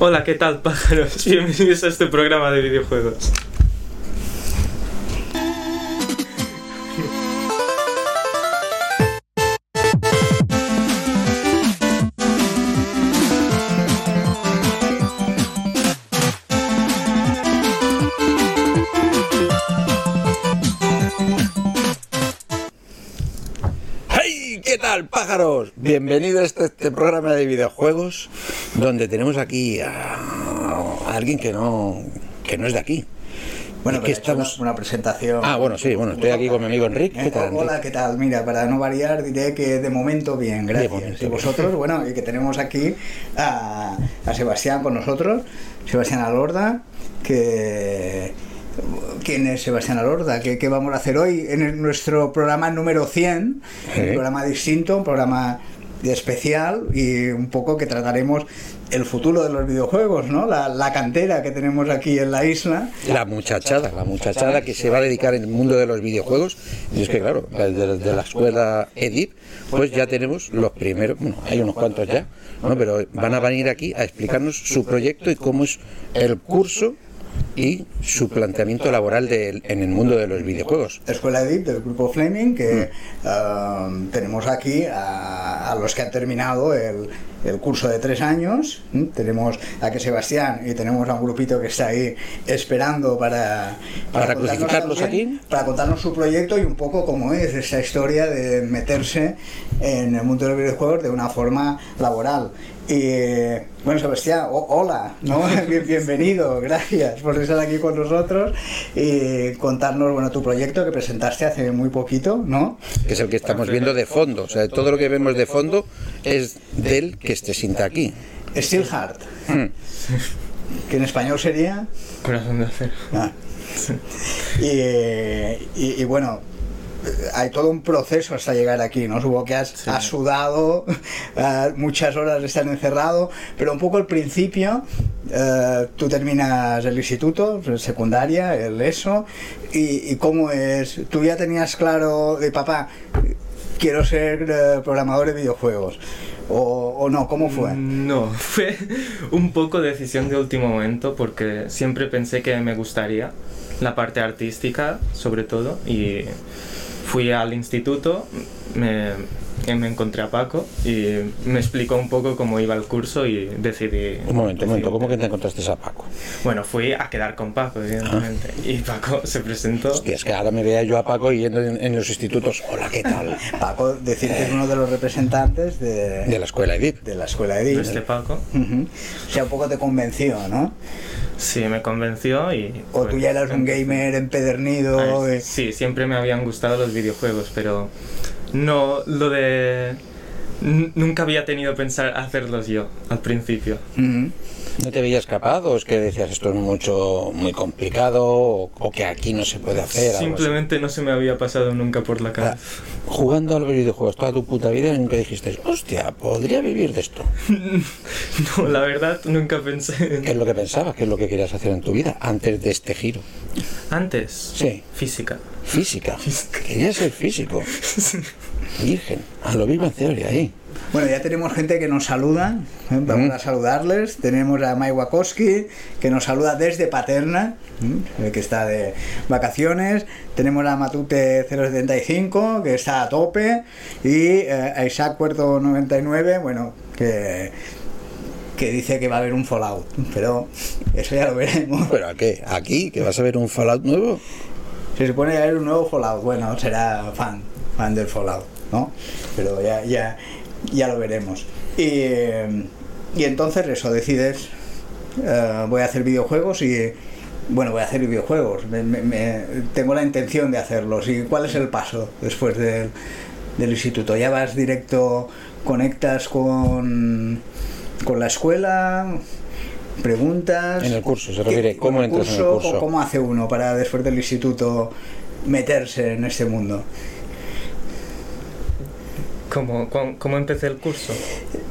Hola, ¿qué tal, pájaros? Bienvenidos a este programa de videojuegos. Bienvenidos a este, este programa de videojuegos donde tenemos aquí a, a alguien que no, que no es de aquí. Bueno, que estamos... una presentación. Ah, bueno, sí, bueno, estoy aquí con mi amigo Enrique. ¿Qué Eh, tal? Hola, ¿qué tal? Mira, para no variar diré que de momento bien, gracias. momento y vosotros, bueno, y que tenemos aquí a, a Sebastián con nosotros, Sebastián Alorda, que... ¿Quién es Sebastián Alorda? ¿Qué, qué vamos a hacer hoy en nuestro programa número 100? Sí. Un programa distinto, un programa especial y un poco que trataremos el futuro de los videojuegos, ¿no? La, la cantera que tenemos aquí en la isla. La muchachada, la muchachada que se va a dedicar en el mundo de los videojuegos. Y es que, claro, de, de la escuela EDIP, pues ya tenemos los primeros, bueno, hay unos cuantos ya, ¿no? pero van a venir aquí a explicarnos su proyecto y cómo es el curso y su planteamiento laboral de- en el mundo de los videojuegos. Escuela EDIP del grupo Fleming, que Mm. um, tenemos aquí a, a los que han terminado el, el curso de tres años. Tenemos a que Sebastián y tenemos a un grupito que está ahí esperando para, Para contarnos crucificarlos aquí. Para contarnos su proyecto y un poco cómo es esa historia de meterse en el mundo de los videojuegos de una forma laboral. Y bueno, Sebastián, hola, ¿no? Bien- bienvenido, gracias por estar aquí con nosotros y contarnos bueno, tu proyecto que presentaste hace muy poquito, ¿no? que es el que estamos viendo de fondo. O sea, todo lo que vemos de fondo es del que se sienta aquí. Steel Heart, Mm. que en español sería... Corazón de acero. Ah. Y, y- y bueno, hay todo un proceso hasta llegar aquí, ¿no? Supongo que has, has sudado, eh, muchas horas de estar encerrado, pero un poco al principio, eh, tú terminas el instituto, secundaria, el ESO, y, y cómo es, tú ya tenías claro de papá, quiero ser eh, programador de videojuegos, o, o no, ¿cómo fue? No, fue un poco decisión de último momento porque siempre pensé que me gustaría la parte artística, sobre todo, y fui al instituto, me, que me encontré a Paco y me explicó un poco cómo iba el curso y decidí... Un momento, un momento, ¿cómo que te encontraste a Paco? Bueno, fui a quedar con Paco, evidentemente. Y Paco se presentó. Hostia, es que ahora me veía yo a Paco yendo en, en los institutos. Hola, ¿qué tal? Paco, decir que es uno de los representantes de, De la escuela EDIP. de la escuela EDIP. Este Paco. Ujú. O sea, un poco te convenció, ¿no? Sí, me convenció y... O tú pues, ya eras un empecé. gamer empedernido. Ay, eh. Sí, siempre me habían gustado los videojuegos, pero no lo de... Nunca había tenido pensar hacerlos yo al principio. ¿No te veías capaz o es que decías esto es mucho, muy complicado o, o que aquí no se puede hacer? Simplemente no se me había pasado nunca por la Ah, cabeza. Jugando a los videojuegos toda tu puta vida que dijiste, hostia, podría vivir de esto. No, la verdad nunca pensé... ¿Qué es lo que pensabas? ¿Qué es lo que querías hacer en tu vida antes de este giro? Antes. Sí. Física. Física. Querías ser físico. Virgen. A lo Big Bang Theory ahí. Bueno, ya tenemos gente que nos saluda. ¿eh? Vamos Mm. a saludarles. Tenemos a Mai Wakowski, que nos saluda desde Paterna, ¿eh? que está de vacaciones. Tenemos a Matute 075, que está a tope. Y eh, a Isaac Puerto 99, bueno, que, que dice que va a haber un Fallout. Pero eso ya lo veremos. ¿Pero a qué? ¿Aquí? ¿Que vas a ver un Fallout nuevo? Se supone que va a haber un nuevo Fallout. Bueno, será fan, fan del Fallout, ¿no? Pero ya, ya, ya lo veremos. Y, y entonces eso, decides, eh, voy a hacer videojuegos y, bueno, voy a hacer videojuegos. Me- me- me- tengo la intención de hacerlos. ¿Y cuál es el paso después del, del instituto? ¿Ya vas directo, conectas con, con la escuela? Preguntas. En el curso, se ¿Qué- refiere, ¿cómo entras en el curso? ¿Cómo hace uno para después del instituto meterse en este mundo? ¿Cómo, cómo, cómo empecé el curso?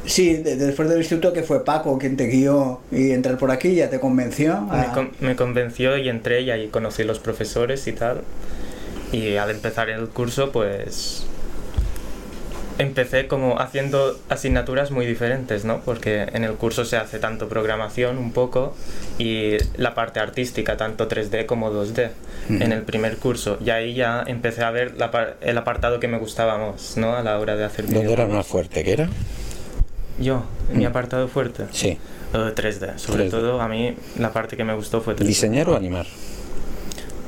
Sí, de- después del instituto que fue Paco quien te guió y entrar por aquí ya te convenció. Me, con- me convenció y entré y ahí conocí los profesores y tal. Y al empezar el curso, pues empecé como haciendo asignaturas muy diferentes, ¿no? Porque en el curso se hace tanto programación un poco y la parte artística, tanto 3D como 2D, en el primer curso. Y ahí ya empecé a ver la par- el apartado que me gustaba más, ¿no? A la hora de hacer ¿Dónde era más fuerte? ¿Qué era? Yo, mi apartado fuerte. Sí. Eh, 3D, sobre 3D. todo a mí la parte que me gustó fue 3D. ¿Diseñar o animar?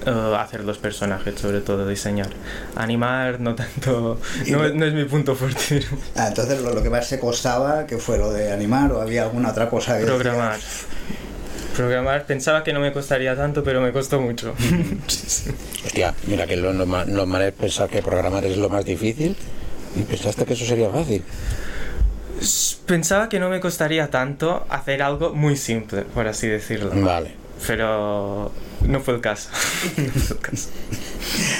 Eh, hacer los personajes, sobre todo diseñar. Animar no tanto, no, no es mi punto fuerte. Ah, entonces lo, lo que más te costaba, que fue lo de animar o había alguna otra cosa que Programar. decías? Programar, pensaba que no me costaría tanto, pero me costó mucho. Hostia, mira que lo normal, lo normal es pensar que programar es lo más difícil y pensaste que eso sería fácil. Pensaba que no me costaría tanto hacer algo muy simple, por así decirlo. Vale. Pero no fue el caso. No fue el caso.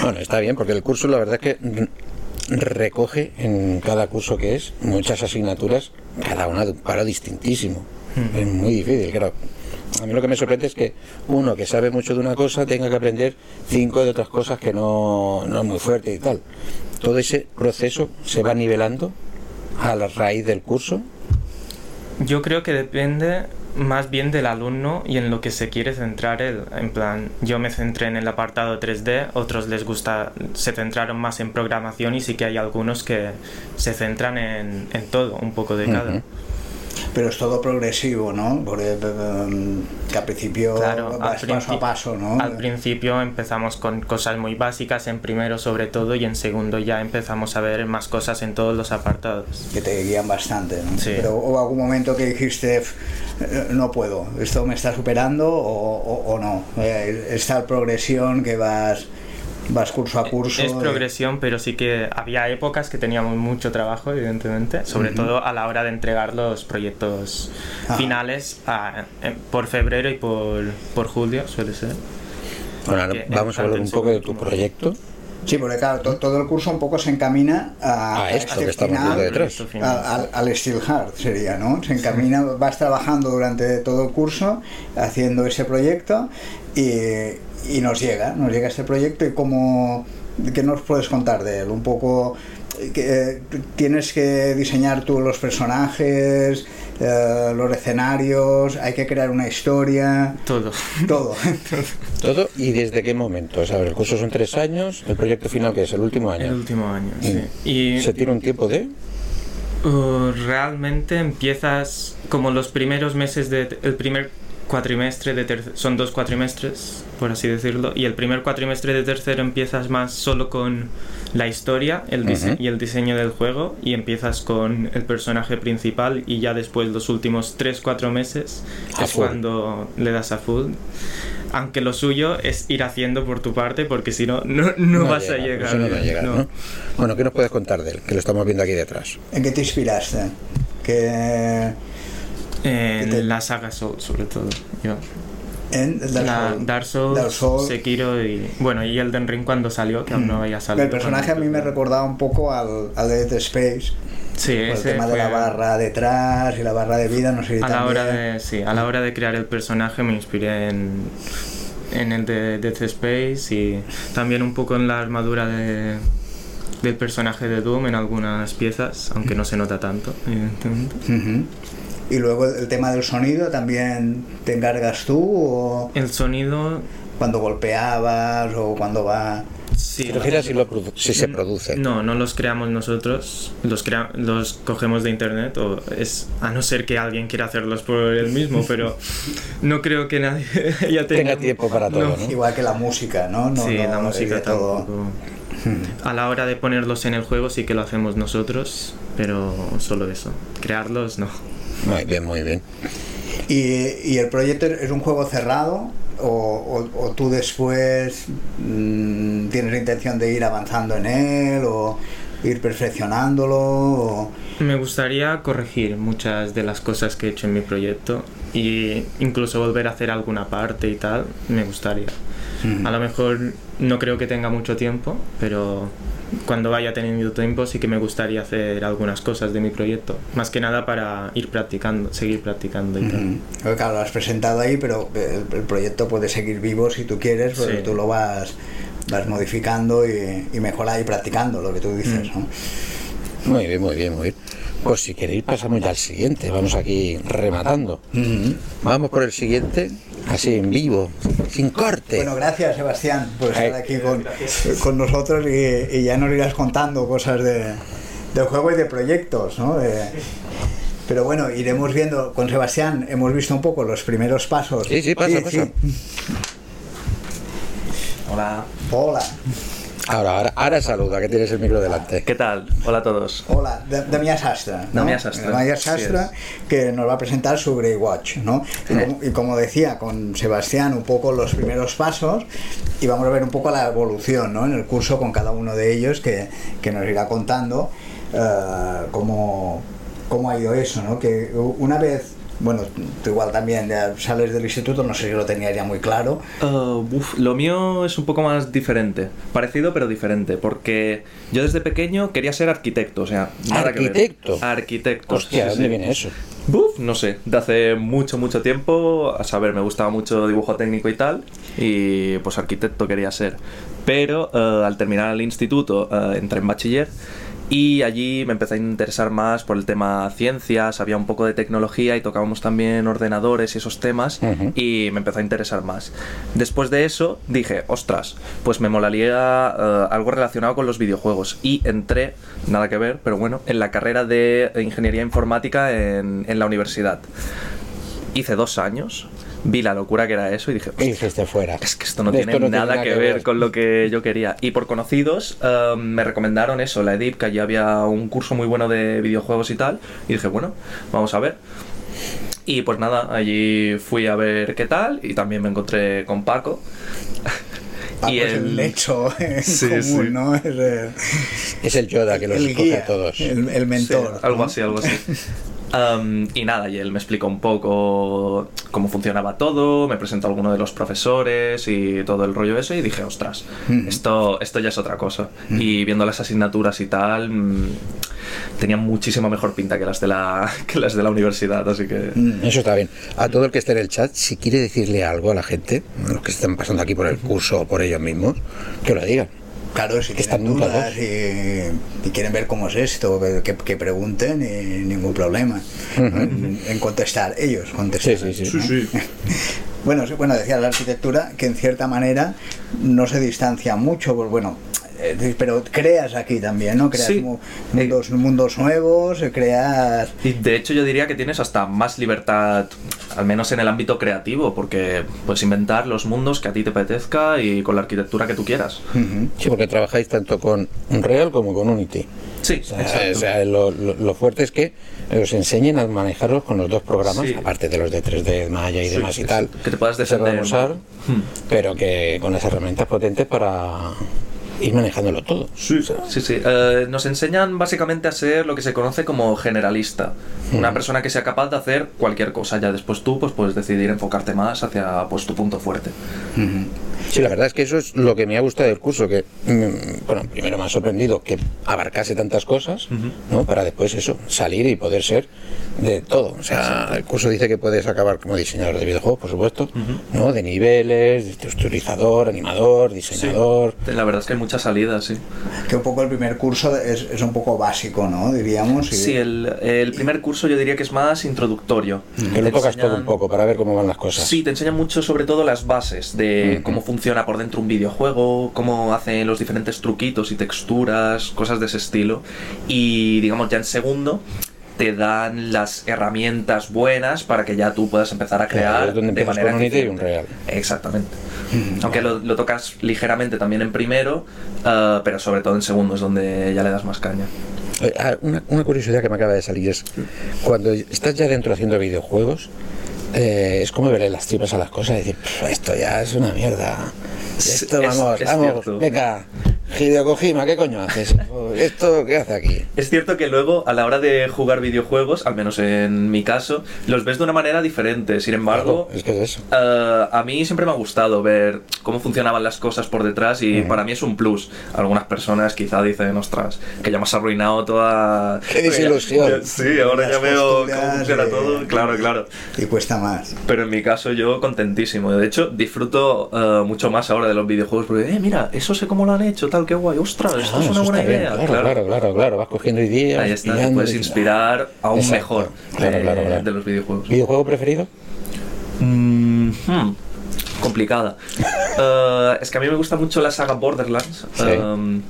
Bueno, está bien, porque el curso la verdad es que recoge en cada curso que es muchas asignaturas, cada una de un paro distintísimo. Es muy difícil, claro. A mí lo que me sorprende es que uno que sabe mucho de una cosa tenga que aprender cinco de otras cosas que no, no es muy fuerte y tal. Todo ese proceso se va nivelando a la raíz del curso. Yo creo que depende más bien del alumno y en lo que se quiere centrar él. En plan, yo me centré en el apartado 3D, otros les gusta, se centraron más en programación y sí que hay algunos que se centran en, en todo, un poco de cada. Pero es todo progresivo, ¿no? Porque em, que al principio Claro, al, paso a paso, ¿no? al principio empezamos con cosas muy básicas, en primero sobre todo, y en segundo ya empezamos a ver más cosas en todos los apartados. que te guían bastante, ¿no? Sí. Pero hubo algún momento que dijiste, "F, eh, no puedo, esto me está superando o, o- o no. Eh, Está progresión que vas, vas curso a curso. Es y- progresión, pero sí que había épocas que teníamos mucho trabajo, evidentemente, sobre todo a la hora de entregar los proyectos Ah. finales a- en- por febrero y por, por julio, suele ser. Bueno, ahora vamos a hablar un poco de tu proyecto. Sí, porque claro, to- todo el curso un poco se encamina a, A esto este que estamos final, viendo detrás. Al, al- Steel Hard sería, ¿no? Se encamina, vas trabajando durante todo el curso haciendo ese proyecto y, y nos llega, nos llega este proyecto y cómo, ¿qué nos puedes contar de él? Un poco que eh, tienes que diseñar tú los personajes, eh, los escenarios, hay que crear una historia, Todo. todo. Todo y desde qué momento. O sea, el curso son tres años, el proyecto final que es el último El año. último año, Mm. sí. Y ¿Se tiene un tiempo de? uh, realmente empiezas como los primeros meses de... El primer cuatrimestre de tercero... Son dos cuatrimestres, por así decirlo. Y el primer cuatrimestre de tercero empiezas más solo con la historia el Ujú. y el diseño del juego. Y empiezas con el personaje principal. Y ya después los últimos 3-4 meses A es full. cuando le das a full. Aunque lo suyo es ir haciendo por tu parte, porque si no, no, no vas llega, a llegar. eso no va a llegar, no. ¿no? Bueno, ¿qué nos puedes contar de él? Que lo estamos viendo aquí detrás. ¿En qué te inspiraste? ¿Qué, En ¿Qué te- la saga Soul, sobre todo. Yo. en Dark La Souls? Dark Souls, Dark Souls. Sekiro y. Bueno, y Elden Ring cuando salió, que aún no había salido. El personaje a mí me recordaba un poco al, al de Dead Space, Sí, por el ese tema de la barra detrás y la barra de vida, no sé si a la hora de sí, a la hora de crear el personaje me inspiré en en el de Death Space y también un poco en la armadura de del personaje de Doom en algunas piezas, aunque no se nota tanto, evidentemente. Ujú. Y luego el, el tema del sonido, ¿también te encargas tú o El sonido cuando golpeabas o cuando va... sí, ¿Te refieres si, lo produ- si se produce? No, no los creamos nosotros, los, crea- los cogemos de internet, o es a no ser que alguien quiera hacerlos por él mismo, pero no creo que nadie ya Tenga tiempo para todo, ¿no? Igual que la música, ¿no? no sí, no, la música todo. tampoco. A la hora de ponerlos en el juego sí que lo hacemos nosotros, pero solo eso. Crearlos no. Muy bien, muy bien. ¿Y, y el proyecto es un juego cerrado o, o- o tú después mm, tienes la intención de ir avanzando en él o ir perfeccionándolo? o- Me gustaría corregir muchas de las cosas que he hecho en mi proyecto y incluso volver a hacer alguna parte y tal, me gustaría. A lo mejor no creo que tenga mucho tiempo, pero cuando vaya teniendo tiempo sí que me gustaría hacer algunas cosas de mi proyecto. Más que nada para ir practicando, seguir practicando y tal. Porque, Claro, lo has presentado ahí, pero el, el proyecto puede seguir vivo si tú quieres, pero Sí. tú lo vas, vas modificando y, y mejorando y practicando lo que tú dices, Mm. ¿no? Muy bien, muy bien, muy bien. Pues si queréis pasamos ya al siguiente, vamos aquí rematando. Vamos por el siguiente, así en vivo, sin corte. Bueno, gracias Sebastián por estar Ay, aquí con, con nosotros y, y ya nos irás contando cosas de, del juego y de proyectos, ¿no? De- pero bueno, iremos viendo, con Sebastián hemos visto un poco los primeros pasos. Sí, sí, pasa, pasa. Hola. Hola, Ahora, ahora, ahora saluda, que tienes el micro delante. ¿Qué tal? Hola a todos. hola, Da- Damià Sastre. ¿no? Damià así Sastre, es. que nos va a presentar su Grey Watch, ¿no? Y como, y como decía con Sebastián, un poco los primeros pasos y vamos a ver un poco la evolución, ¿no? En el curso con cada uno de ellos que, que nos irá contando eh, cómo, cómo ha ido eso, ¿no? Que una vez, bueno, tú igual también ya sales del instituto, no sé si lo tenías ya muy claro. Uh, uf, lo mío es un poco más diferente. Parecido pero diferente. Porque yo desde pequeño quería ser arquitecto. O sea, nada que ver. ¿Arquitecto? Arquitecto. Hostia, sí, ¿dónde sí. viene eso? Buf, no sé, de hace mucho, mucho tiempo, a saber, me gustaba mucho dibujo técnico y tal, y pues arquitecto quería ser. Pero eh, al terminar el instituto eh, entré en bachiller y allí me empecé a interesar más por el tema ciencias, había un poco de tecnología y tocábamos también ordenadores y esos temas y me empezó a interesar más. Después de eso dije, ostras, pues me molaría eh, algo relacionado con los videojuegos y entré, nada que ver, pero bueno, en la carrera de ingeniería informática en, en la universidad. Hice dos años, vi la locura que era eso y dije, ¿Qué dijiste fuera? es que esto no tiene esto no nada que ver con lo que yo quería. Y por conocidos eh, me recomendaron eso, la EDIP, que allí había un curso muy bueno de videojuegos y tal. Y dije, bueno, vamos a ver. Y pues nada, allí fui a ver qué tal y también me encontré con Paco. Paco Y es el- el lecho en Sí, común, sí. ¿no? Es el, Es el Yoda que los el escoge guía, a todos. el, el mentor. Sí, algo ¿no? así, algo así. Am, y nada, y él me explicó un poco cómo funcionaba todo, me presentó a alguno de los profesores y todo el rollo ese y dije, ostras, esto, esto ya es otra cosa. Y viendo las asignaturas y tal, mm, tenían muchísima mejor pinta que las de la, que las de la universidad, así que... Mm. Eso está bien. A todo el que esté en el chat, si quiere decirle algo a la gente, a los que están pasando aquí por el curso o por ellos mismos, que lo digan. Claro, si Que tienen están dudas y, y quieren ver cómo es esto, que, que pregunten y ningún problema en, en contestar, ellos contestar. Sí, sí, sí. ¿no? Sí, sí. Bueno, sí, bueno, decía la arquitectura que en cierta manera no se distancia mucho, pues bueno, eh, pero creas aquí también, ¿no? Creas Sí. mu- mundos, mundos nuevos, eh, creas... Y de hecho yo diría que tienes hasta más libertad, al menos en el ámbito creativo, porque puedes inventar los mundos que a ti te apetezca y con la arquitectura que tú quieras. Sí, porque trabajáis tanto con Unreal como con Unity. Sí, O sea, exacto. o sea, lo, lo- lo fuerte es que os enseñen a manejarlos con los dos programas, Sí. aparte de los de 3D, Maya y Sí, demás sí, y tal. sí. Que te puedas defender. usar, Hmm. pero que con las herramientas potentes para ir manejándolo todo. Sí, sí, sí. Eh, nos enseñan básicamente a ser lo que se conoce como generalista. Una persona que sea capaz de hacer cualquier cosa. Ya después tú pues puedes decidir enfocarte más hacia pues tu punto fuerte. Ujú. Sí, la verdad es que eso es lo que me ha gustado del curso, que, mm, bueno, primero me ha sorprendido que abarcase tantas cosas, ¿no? Para después eso, salir y poder ser de todo. O sea, el curso dice que puedes acabar como diseñador de videojuegos, por supuesto, ¿no? De niveles, de texturizador, animador, diseñador. La verdad es que hay muchas salidas, sí. Que un poco el primer curso es, es un poco básico, ¿no? Diríamos. y- Sí, el, el primer curso yo diría que es más introductorio. Que lo tocas todo un enseñan- poco para ver cómo van las cosas. Sí, te enseñan mucho sobre todo las bases de cómo funciona por dentro un videojuego, cómo hacen los diferentes truquitos y texturas, cosas de ese estilo. Y digamos ya en segundo te dan las herramientas buenas para que ya tú puedas empezar a crear donde de manera con y eficiente. Unreal. Exactamente. Aunque lo, lo tocas ligeramente también en primero, ah, pero sobre todo en segundo es donde ya le das más caña. Eh, ah, Una, una curiosidad que me acaba de salir es, cuando estás ya dentro haciendo videojuegos, eh, es como verle las tripas a las cosas y decir, "Pff, esto ya es una mierda. Es- Esto, es- vamos, es vamos, cierto. venga, Hideo Kojima, ¿qué coño haces? ¿Esto qué hace aquí? Es cierto que luego a la hora de jugar videojuegos, al menos en mi caso, los ves de una manera diferente. Sin embargo, Claro, es que es eso. eh, a mí siempre me ha gustado ver cómo funcionaban las cosas por detrás y para mí es un plus. Algunas personas quizá dicen, ostras, que ya me has arruinado toda... Qué desilusión. Sí, ahora ya veo cómo funciona eh, todo. Claro, claro. Y cuesta más. Pero en mi caso yo contentísimo. De hecho, disfruto eh, mucho más ahora de los videojuegos porque, eh, mira, eso sé cómo lo han hecho, tal, qué guay. Ostras, esto Ah, es una buena bien, idea. claro. claro, claro. vas cogiendo ideas. Ahí está, te puedes inspirar aún Exacto. mejor Claro, de, claro, claro. de los videojuegos. ¿Videojuego preferido? Mm, hmm, complicada. Eh, es que a mí me gusta mucho la saga Borderlands. Sí. em,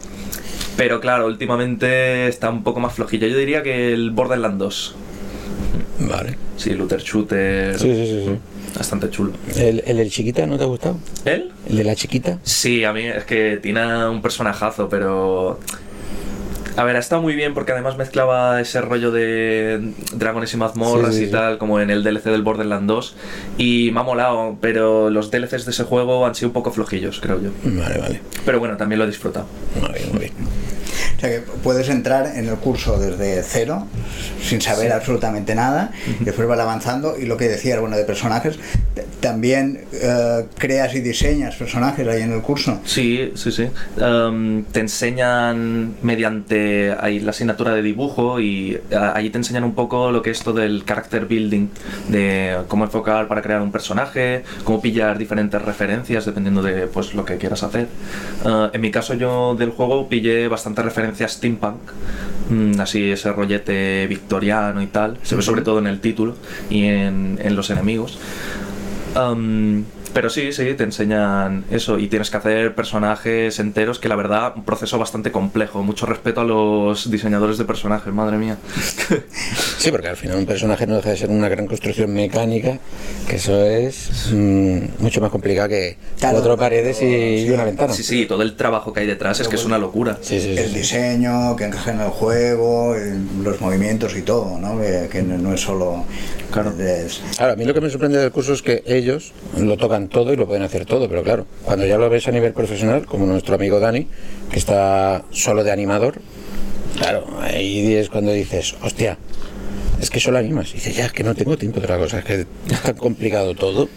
pero claro, últimamente está un poco más flojilla. Yo diría que el Borderlands 2. Vale. Sí, looter shooter. Sí, sí, sí. sí. Bastante chulo. ¿El, el del chiquita no te ha gustado? ¿Él? ¿El de la chiquita? Sí, a mí es que tiene un personajazo, pero... A ver, ha estado muy bien porque además mezclaba ese rollo de dragones y mazmorras Sí, sí, y sí. tal, como en el DLC del Borderlands 2. Y me ha molado, pero los DLCs de ese juego han sido un poco flojillos, creo yo. Vale, vale. Pero bueno, también lo he disfrutado. Muy bien, muy bien. O sea que puedes entrar en el curso desde cero, sin saber absolutamente nada, y después vas avanzando y lo que decía, bueno, de personajes, también eh, creas y diseñas personajes ahí en el curso. Sí, sí, sí. Em, te enseñan mediante ahí la asignatura de dibujo y ah, ahí te enseñan un poco lo que es todo el character building, de cómo enfocar para crear un personaje, cómo pillar diferentes referencias dependiendo de pues lo que quieras hacer. Ah, en mi caso yo del juego pillé bastantes referencias steampunk, mm, así ese rollete victoriano y tal, se ve sobre todo en el título y en, en los enemigos. 嗯 pero sí, sí, te enseñan eso y tienes que hacer personajes enteros que la verdad, un proceso bastante complejo. Mucho respeto a los diseñadores de personajes, madre mía. Sí, porque al final un personaje no deja de ser una gran construcción mecánica, que eso es mm, mucho más complicado que Claro, cuatro paredes y, sí. y una ventana. Sí, sí, todo el trabajo que hay detrás es que es una locura. Sí, sí, el sí. diseño, que encaje en el juego, los movimientos y todo, ¿no? Que, que no es solo... Claro. es- Claro, a mí lo que me sorprende del curso es que ellos lo tocan todo y lo pueden hacer todo, pero claro, cuando ya lo ves a nivel profesional, como nuestro amigo Dani, que está solo de animador, claro, ahí es cuando dices, hostia, es que solo animas. Y dices, ya, es que no tengo tiempo de otra cosa, es que es tan complicado todo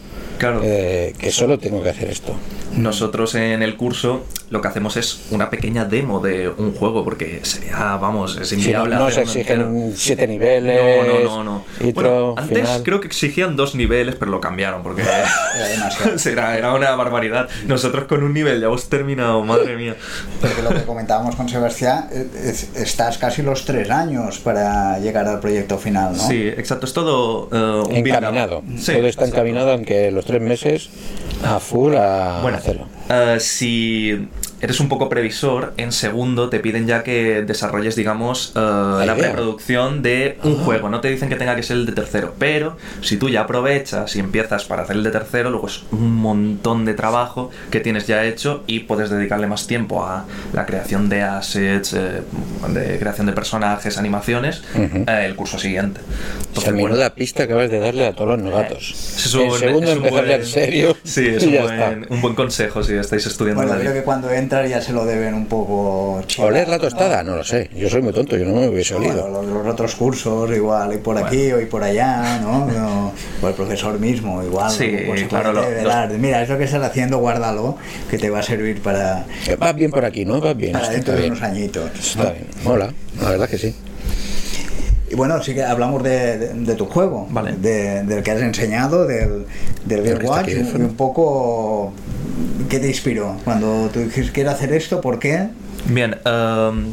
Claro. eh, que solo tengo que hacer esto. Nosotros en el curso lo que hacemos es una pequeña demo de un juego, porque sería, vamos, es no, inviable. no se exigen siete niveles, No, no, no, no. intro, Bueno, antes final. creo que exigían dos niveles, pero lo cambiaron porque Era una barbaridad. Nosotros con un nivel ya hemos terminado, madre mía. Porque lo que comentábamos con Sebastián, eh, es- estás casi los tres años para llegar al proyecto final, ¿no? Sí, exacto, es todo eh, un encaminado. Sí, Todo está exacto. encaminado, aunque los tres meses a full a Bueno, hacerlo. eh, si eres un poco previsor, en segundo te piden ya que desarrolles, digamos, eh, la preproducción de un Ah. juego. No te dicen que tenga que ser el de tercero, pero si tú ya aprovechas y empiezas para hacer el de tercero, luego es un montón de trabajo que tienes ya hecho y puedes dedicarle más tiempo a la creación de assets, eh, de creación de personajes, animaciones, Ujú. eh, el curso siguiente. O sea, Entonces, bueno, menuda pista acabas de darle a todos los novatos. es en un- segundo es un ya en buen- serio. Sí, es un buen, un buen consejo si estáis estudiando Bueno, la creo que cuando ya se lo deben un poco chivar, ¿Oler la tostada? No lo sé. Yo soy muy tonto, yo no me hubiese Bueno, olido. los, los otros cursos igual, y por aquí o y por allá, ¿no? No, O el profesor mismo, igual. Sí, claro, lo-. Mira, es lo que estás haciendo, guárdalo, que te va a servir para, Eh, Vas bien por aquí, ¿no? Vas bien. para dentro de unos añitos. Está bien. Mola, la verdad que sí. Y bueno, sí que hablamos de, de- de tu juego, Vale. de- del que has enseñado, del, del está Watch, y un poco qué te inspiró cuando tú dijiste quiero hacer esto, ¿por qué? Bien, em,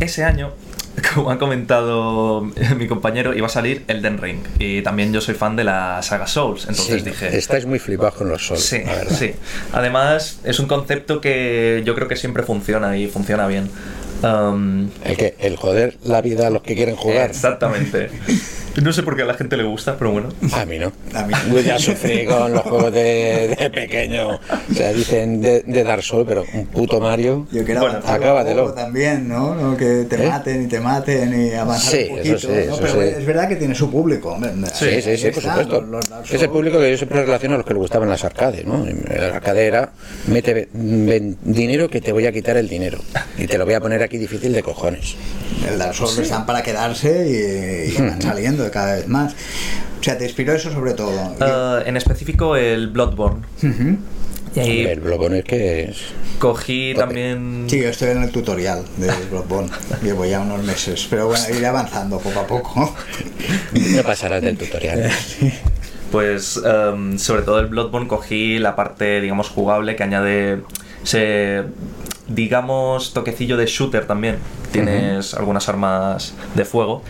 ese año, como ha comentado mi compañero, iba a salir Elden Ring. Y también yo soy fan de la saga Souls, entonces Sí, dije... Estáis muy flipados con los sols. Sí, sí. Además, es un concepto que yo creo que siempre funciona y funciona bien. Em, El que el joder la vida a los que quieren jugar. Exactamente. No sé por qué a la gente le gusta, pero bueno. A mí no. A mí. Yo ya sufrí con los juegos de, de pequeño. O sea, dicen de, de Dark Souls, pero un puto Mario. Yo quiero Bueno, avanzar un acábatelo. también, ¿no? No, Que te ¿Eh? maten y te maten y avanzar Sí, un eso poquito. sí, ¿no? eso Pero sí. es verdad que tiene su público. hombre. Sí, sí, sí, por supuesto. los- los Dark Es el público que yo siempre relaciono a los que les gustaban las arcades, ¿no? El arcade era, mete ven- dinero que te voy a quitar el dinero. Y te lo voy a poner aquí difícil de cojones. El Dark Souls están para quedarse y, y van saliendo cada vez más. O sea, te inspiró eso sobre todo. Eh, en específico el Bloodborne. Ujú. Y El Bloodborne es que es... cogí Tope. también... Sí, yo estoy en el tutorial de Bloodborne. Llevo ya unos meses. Pero bueno, iré avanzando poco a poco. No pasarás del tutorial. Pues em, sobre todo el Bloodborne cogí la parte, digamos, jugable que añade... Se, digamos, toquecillo de shooter también. Tienes algunas armas de fuego.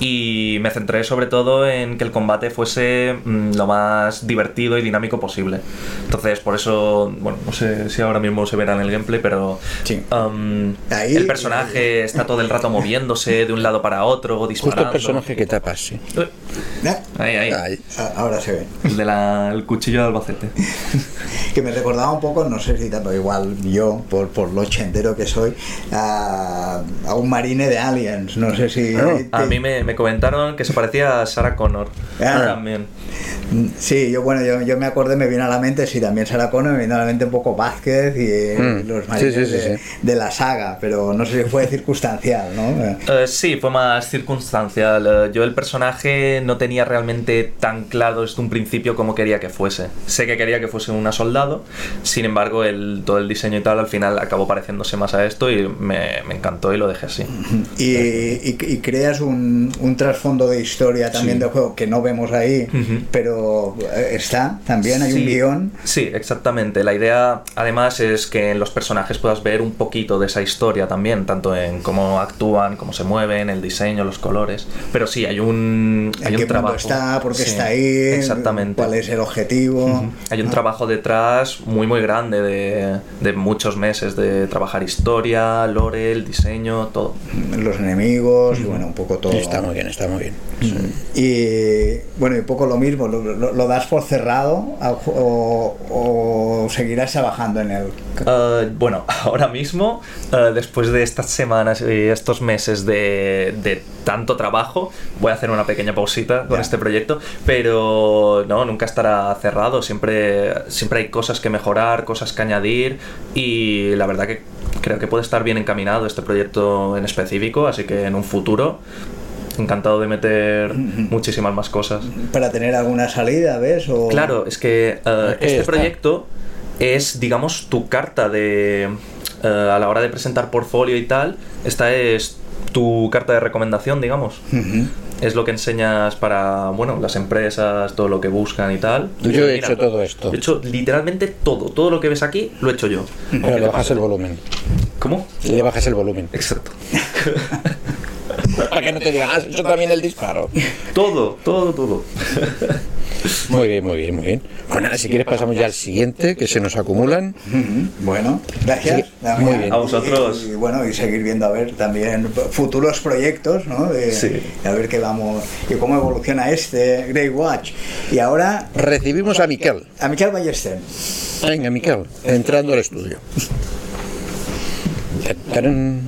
Y me centré sobre todo en que el combate fuese mm, lo más divertido y dinámico posible. Entonces, por eso, bueno, no sé si ahora mismo se verá en el gameplay, pero Sí. um, Ahí- el personaje está todo el rato moviéndose de un lado para otro, Justo disparando. el personaje que tapas, sí. Eh, ¿Eh? Ahí, ahí. Ahí. A- Ahora se ve. El de la- el cuchillo de Albacete. que me recordaba un poco, no sé si tanto igual yo, por, por lo ochentero que soy, a, a un marine de Aliens. No sé si. A te- mí me, me comentaron que se parecía a Sarah Connor. Ah. También. Sí, yo bueno, yo, yo me acordé, me vino a la mente, sí, también Sarah Connor, me vino a la mente un poco Vázquez y eh, Mm, los marines sí, sí, de, sí. de la saga, pero no sé si fue circunstancial, ¿no? Eh, sí, fue más circunstancial. Eh, yo el personaje no tenía realmente tan claro desde un principio cómo quería que fuese. Sé que quería que fuese una soldado, sin embargo el, todo el diseño y tal al final acabó pareciéndose más a esto y me, me encantó y lo dejé así. Y, y- y creas un, un trasfondo de historia también Sí. del juego que no vemos ahí, Ujú. pero eh, está también, hay un Sí, guion. Sí, exactamente. La idea, además, es que en los personajes puedas ver un poquito de esa historia también, tanto en cómo actúan, cómo se mueven, el diseño, los colores. Pero sí, hay un, en hay qué un trabajo. está, por qué Sí, está ahí, Exactamente. cuál es el objetivo. Ujú. Hay un Ah, trabajo detrás muy muy grande de, de muchos meses de trabajar historia, lore, el diseño, todo. Los enemigos y bueno, un poco todo. Está muy bien, está muy bien. Y bueno, y un poco lo mismo, lo, lo- lo das por cerrado o, o seguirás trabajando en él. Uh, bueno, ahora mismo, uh, después de estas semanas y estos meses de, de tanto trabajo, voy a hacer una pequeña pausita con Ya. este proyecto, pero no, nunca estará cerrado, siempre, siempre hay cosas que mejorar, cosas que añadir y la verdad que creo que puede estar bien encaminado este proyecto en específico, así que en un futuro encantado de meter muchísimas más cosas. Para tener alguna salida, ¿ves? O... Claro, es que que este está. proyecto es, digamos, tu carta de. eh, a la hora de presentar portfolio y tal, esta es tu carta de recomendación, digamos. Es lo que enseñas para, bueno, las empresas, todo lo que buscan y tal. Yo he Mira, hecho todo esto. He hecho literalmente todo. Todo lo que ves aquí lo he hecho yo. Pero le bajas el volumen. ¿Cómo? Le bajas el volumen. Exacto. Para que no te digan, has hecho también el disparo. Todo, todo, todo. Muy bien, muy bien, muy bien. Bueno, si quieres pasamos ya al siguiente, que se nos acumulan. Bueno, gracias. Sí, muy bien. A vosotros. Y, y bueno, y seguir viendo a ver también futuros proyectos, ¿no? De, Sí. A ver qué vamos y cómo evoluciona este Grey Watch. Y ahora Recibimos a Miquel. a Miquel Ballester. Venga, Miquel, entrando al estudio. Tarán.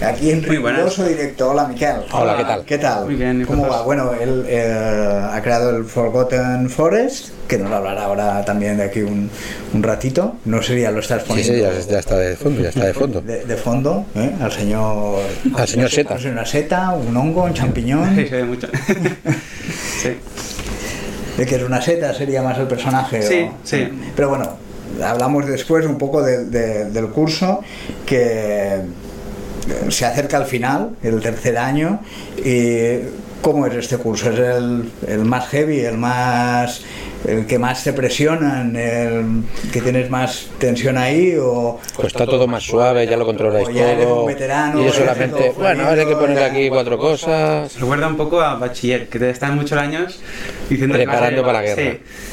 Aquí buenas. riguroso directo. Hola, Miquel. Hola, ¿qué tal? ¿Qué tal? Muy bien, ¿y ¿Cómo va? Bueno, él eh, ha creado el Forgotten Forest, que nos hablará ahora también de aquí un, un ratito. No sé, ya lo estás Sí, poniendo sí, ya, ya está de fondo, ya está de fondo. de, de fondo, ¿eh? al señor... Al señor Seta. Una seta, un hongo, un champiñón. Sí, se ve mucho. sí. de que es una seta sería más el personaje. Sí, o- sí. Pero bueno, hablamos después un poco de- de- del curso que se acerca al final, el tercer año, y ¿cómo es este curso? ¿Es el, el más heavy, el más el que más te presionan, el que tienes más tensión ahí o Pues está todo más suave, ya lo controláis ya todo. un veterano, y yo solamente, bueno, ahora hay que poner aquí cuatro cosas. Recuerda un poco a bachiller, que te están muchos años diciendo Preparando para la guerra.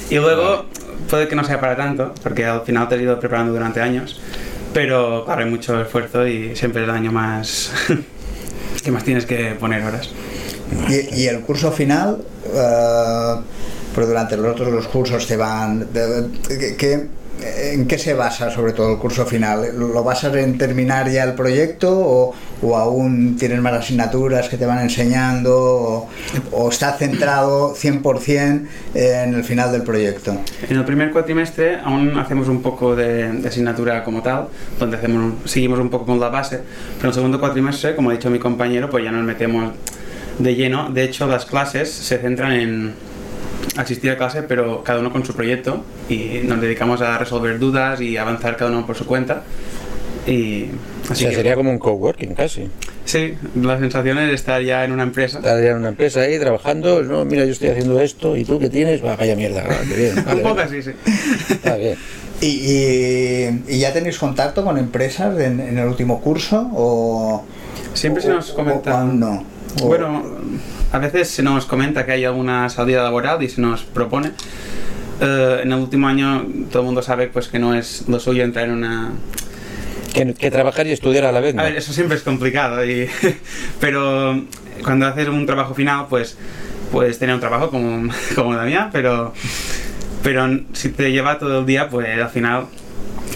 Sí. Y luego puede que no sea para tanto, porque al final te has ido preparando durante años, pero claro, hay mucho esfuerzo y siempre el año más que más tienes que poner horas. Y, el curso final, pero durante los otros los cursos te van... de- de- ¿qué- ¿En qué se basa sobre todo el curso final? ¿Lo basas en terminar ya el proyecto o, o aún tienes más asignaturas que te van enseñando o, o está centrado 100% en el final del proyecto? En el primer cuatrimestre aún hacemos un poco de, de asignatura como tal, donde hacemos, seguimos un poco con la base, pero en el segundo cuatrimestre, como ha dicho mi compañero, pues ya nos metemos de lleno. De hecho, las clases se centran en asistir a clase, pero cada uno con su proyecto y nos dedicamos a resolver dudas y avanzar cada uno por su cuenta. Y O así sea, que, sería como un coworking casi. sí, la sensación es estar ya en una empresa. Estar ya en una empresa ahí trabajando, no, mira, yo estoy haciendo esto y tú qué tienes, va, vaya mierda, va, qué bien. vale, un poco así, sí. Está bien. ¿Y, y, y ya tenéis contacto con empresas en, en el último curso? ¿O Siempre se o- nos o comenta. O- Bueno, a veces se nos comenta que hay alguna salida laboral y se nos propone. Eh, en el último año todo el mundo sabe pues que no es lo suyo entrar en una... Que, que trabajar y estudiar a la vez, ¿no? A ver, eso siempre es complicado, y, pero cuando haces un trabajo final pues puedes tener un trabajo como, como la mía, pero, pero si te lleva todo el día pues al final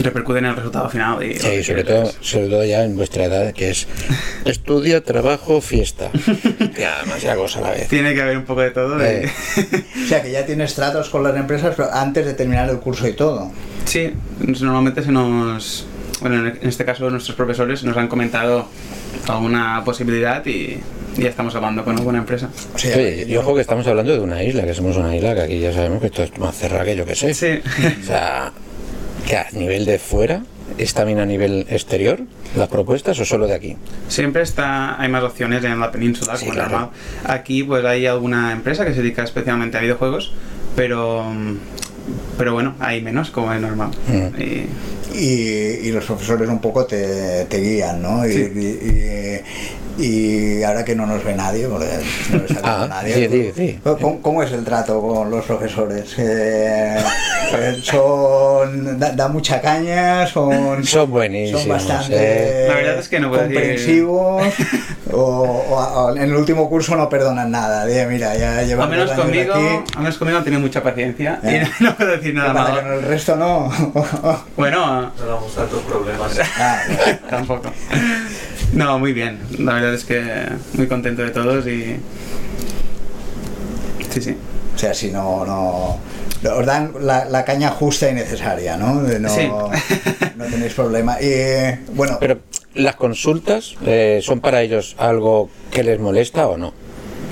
repercute en el resultado final. Y Sí, sobre todo, sobre todo ya en vuestra edad, que es estudio, trabajo, fiesta. Ya, demasiada cosa a la vez. Tiene que haber un poco de todo. y- Eh. O sea, que ya tienes tratos con las empresas pero antes de terminar el curso y todo. Sí, normalmente se nos. Bueno, en este caso nuestros profesores nos han comentado alguna posibilidad y ya estamos hablando con alguna empresa. Oye, y ojo que estamos hablando de una isla, que somos una isla, que aquí ya sabemos que esto es más cerrada que yo que sé. Sí. O sea, que a nivel de fuera, ¿es también a nivel exterior las propuestas o solo de aquí? Siempre está, hay más opciones en la península, Sí, como claro. normal. Aquí pues hay alguna empresa que se dedica especialmente a videojuegos, pero pero bueno, hay menos, como es normal. Mm. Y- y, y los profesores un poco te, te guían, ¿no? Y, Sí. y- y- ahora que no nos ve nadie, porque no les ha visto Ah, nadie. sí, sí, sí. ¿Cómo, cómo es el trato con los profesores? Eh, eh, son da, da mucha caña, son Son buenísimos. son bastante eh. La verdad es que no puedo decir- comprensivos o, o- o en el último curso no perdonan nada. Dice, mira, ya al llevamos menos dos años conmigo, aquí, al menos conmigo tenido mucha paciencia Eh. y no puedo decir nada ¿qué pasa, que malo. con el resto no. Bueno, No damos tantos problemas. Ah, Tampoco. No, muy bien. La verdad es que muy contento de todos y. Sí, sí. O sea, si no, no. Os dan la, la caña justa y necesaria, ¿no? De no, Sí. no tenéis problema. Y bueno, Pero las consultas eh, son para ellos algo que les molesta o no?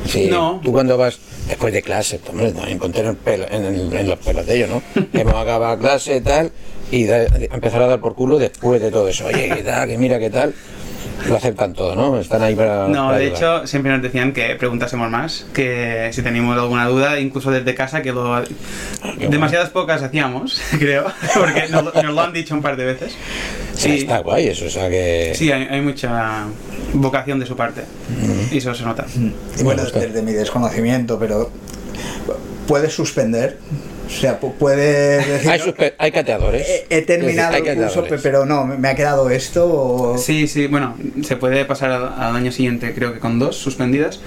Sí, No. Tú cuando vas después de clase, hombre, también ponte en, pelo- en, el- en los pelos de ellos, ¿no? Hemos acabado clase y tal, y da- empezar a dar por culo después de todo eso. Oye, ¿qué tal? Que mira, ¿qué tal? Lo aceptan todo, ¿no? Están ahí para. No, para de ayudar. hecho, siempre nos decían que preguntásemos más, que si teníamos alguna duda, incluso desde casa, que lo. Demasiadas pocas hacíamos, creo, porque nos, lo- nos lo han dicho un par de veces. Sea, Y- está guay eso, o sea que. Sí, hay, hay mucha vocación de su parte, y eso se nota. y bueno, gusta. desde mi desconocimiento, pero ¿puedes suspender? O sea, pu- puedes decir. Hay, suspe- hay cateadores. He, he terminado Es decir, hay el curso, pero no, me me ha quedado esto. O... Sí, sí, bueno, se puede pasar al, año siguiente, creo que con dos suspendidas,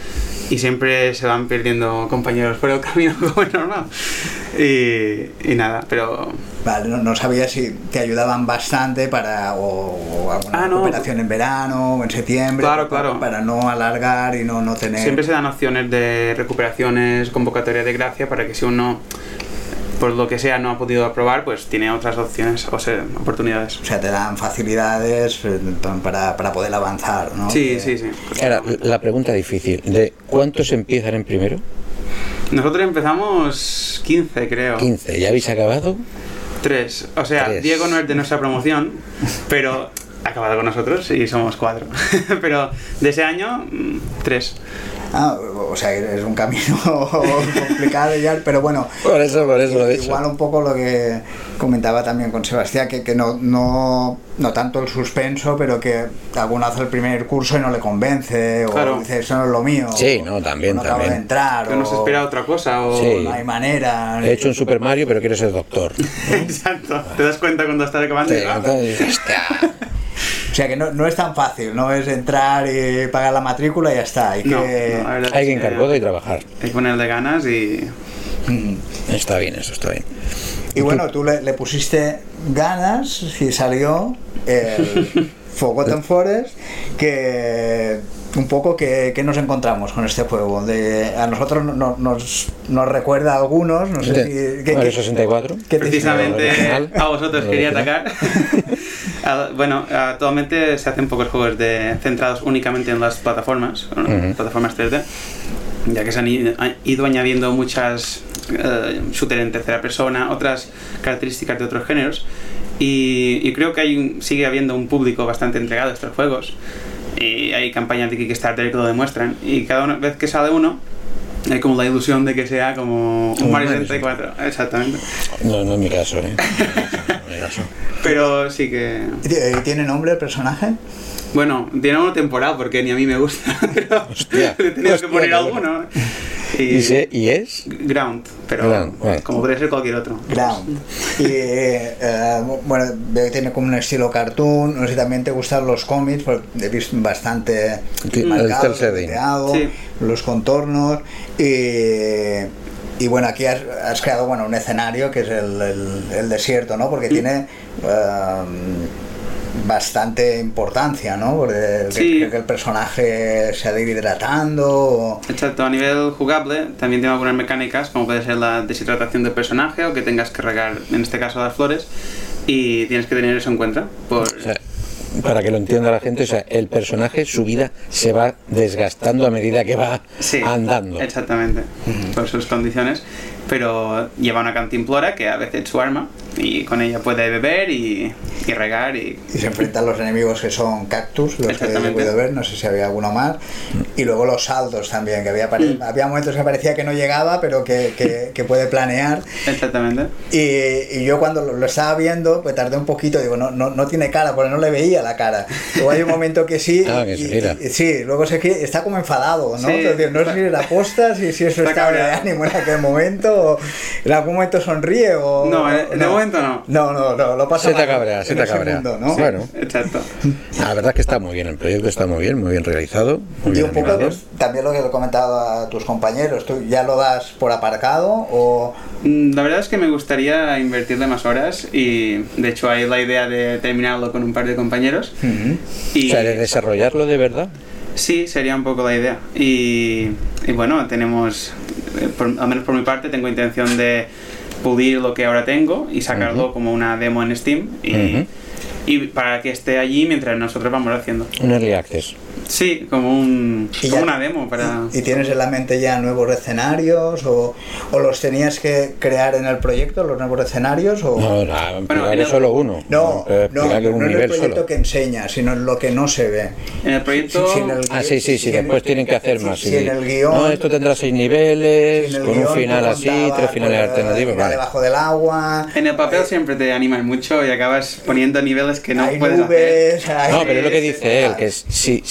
y siempre se van perdiendo compañeros por el camino, como es normal. Y, y nada, pero Vale, no, no sabía si te ayudaban bastante para o, o alguna Ah, no. operación en verano o en septiembre. Claro, claro. Para no alargar y no, no tener. siempre se dan opciones de recuperaciones, convocatoria de gracia, para que si uno, por lo que sea, no ha podido aprobar, pues tiene otras opciones o sea, oportunidades. O sea, te dan facilidades eh, para, para poder avanzar, ¿no? Sí, Que- sí, sí. Ahora, la pregunta difícil: ¿de cuántos empiezan en primero? Nosotros empezamos 15, creo. 15. ¿Ya habéis acabado? Tres. O sea, Tres. Diego no es de nuestra promoción, pero ha acabado con nosotros y somos cuatro. pero de ese año, mm, tres. Ah, o sea, es un camino complicado ya, pero bueno. Por eso, por eso lo he dicho. Igual un poco lo que comentaba también con Sebastián, que, que no, no, no tanto el suspenso, pero que alguno hace el primer curso y no le convence, o Claro. dice, eso no es lo mío. Sí, no, también, no acabo de entrar, Que nos o espera otra cosa o... Sí. no hay manera. He hecho un Super Mario, pero quiero ser doctor. Exacto. Te das cuenta cuando estás acabando Sí. O sea que no, no es tan fácil, no es entrar y pagar la matrícula y ya está. Hay No, que... no, Hay es que y trabajar. Hay que ponerle ganas y... Mm. Está bien, eso está bien. Y bueno, tú le, le pusiste ganas y salió el Forgotten Forest, que un poco que, que nos encontramos con este juego. De, a nosotros no- no- nos, nos recuerda a algunos, no sé si... que- que- 64. que te- Precisamente a vosotros quería atacar. Bueno, actualmente se hacen pocos juegos de, centrados únicamente en las plataformas, Ujú. plataformas 3D, ya que se han ido añadiendo muchas eh, shooter en tercera persona, otras características de otros géneros. Y, y creo que hay, sigue habiendo un público bastante entregado a estos juegos. Y hay campañas de Kickstarter que lo demuestran. Y cada una- vez que sale uno, hay como la ilusión de que sea como un Mario Mario 64. Exactamente. No, no es mi caso, ¿eh? No es mi caso. Pero sí que. ¿Y ti- ¿Tiene nombre el personaje? Bueno, tiene uno temporal porque ni a mí me gusta. Pero Hostia, he tenido hostia, que poner alguno. Y, ¿Y, se- y es? Ground, pero Ground, como podría ser cualquier otro. Ground. Y eh, bueno, veo que tiene como un estilo cartoon. No sé si también te gustan los cómics, porque he visto bastante Sí, marcado, Sí. los contornos. Y, y bueno, aquí has, has creado bueno, un escenario que es el, el- el desierto, ¿no? Porque tiene. eh, bastante importancia, ¿no? Porque Sí. que, que el personaje se ha de ir hidratando. o- Exacto, a nivel jugable también tiene algunas mecánicas, como puede ser la deshidratación del personaje o que tengas que regar, en este caso, las flores, y tienes que tener eso en cuenta. Por... O sea, para que lo entienda la gente, o sea, el personaje, su vida se va desgastando a medida que va Sí, andando. Exactamente, por sus condiciones. Pero lleva una cantimplora que a veces es su arma y con ella puede beber y, y regar y... Y se enfrentan los enemigos que son cactus, los que he podido ver, no sé si había alguno más. Y luego los saltos también, que había, pare- había momentos que parecía que no llegaba, pero que, que- que puede planear. Exactamente. Y, y yo cuando lo, lo estaba viendo, pues tardé un poquito, digo, no, no, no tiene cara, porque no le veía la cara. Luego hay un momento que sí, Ah, que y- se mira. y- sí, luego sé que está como enfadado, ¿no? Sí. Entonces, no sé si era posta, si, si es su Está estado de ánimo en aquel momento, en algún momento sonríe, o... No, eh, de momento no. No, no, no, lo pasa Se te cabrea, se te cabrea. mundo, ¿no? Bueno, Exacto. la verdad es que está muy bien, el proyecto está muy bien, muy bien realizado, muy Y bien un poco animado. pues, también lo que le he comentado a tus compañeros, ¿tú ya lo das por aparcado o Mm, La verdad es que me gustaría invertirle más horas y de hecho hay la idea de terminarlo con un par de compañeros. Y O sea, de desarrollarlo de verdad. sí, sería un poco la idea. Y, y bueno, tenemos, por- al menos por mi parte, tengo intención de pulir lo que ahora tengo y sacarlo como una demo en Steam y, para que esté allí mientras nosotros vamos haciendo. Un early access. Sí, como, un, como ya- una demo para... ¿Y tienes en la mente ya nuevos escenarios o, o los tenías que crear en el proyecto, los nuevos escenarios? O... No, no, Bueno, en es el- solo uno. no, Eh, no, no en el proyecto solo. que enseña, sino en lo que no se ve. En el proyecto... Si- si en el- Ah, sí, sí, sí, si después tienen que hacer más. si sí. en el guión- No, esto tendrá seis niveles, con un final así, tres finales alternativos. final Vale. debajo del agua. En el papel siempre te animan mucho y acabas poniendo niveles que no puedes hacer. nubes, hay- No, pero es lo que dice él, que es, si,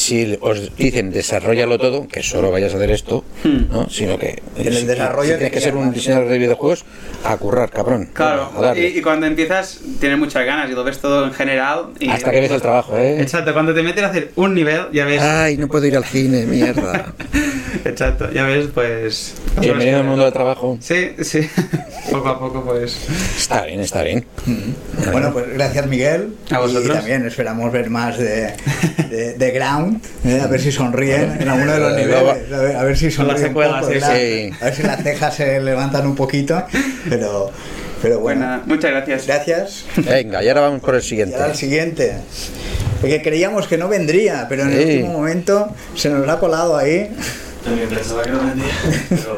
os dicen desarrollalo todo, que solo vayas a hacer esto, Hmm. ¿no? sino que En el desarrollo si tienes que ser un diseñador de videojuegos, a currar, cabrón. Claro, a y, y cuando empiezas tienes muchas ganas y lo ves todo en general. Y Hasta que ves el trabajo, ¿eh? Exacto, cuando te metes a hacer un nivel, ya ves. Ay, no puedo ir al cine, mierda. Exacto, ya ves, pues. Bienvenido al mundo del trabajo. Sí, sí. poco a poco, pues. Está bien, está bien. Bueno, pues gracias Miguel. A vosotros. Y también esperamos ver más de, de, de Ground, ¿eh? a ver si sonríen en alguno de los niveles, a ver, a ver si sonríen. un secuelas, poco, sí, ¿verdad? sí. A ver si las cejas se levantan un poquito, pero, pero bueno. Bueno, muchas gracias. Gracias. Venga, y ahora vamos por el Y siguiente. ahora el siguiente. Porque creíamos que no vendría, pero en el último momento se nos ha colado ahí. También pensaba que no vendía, pero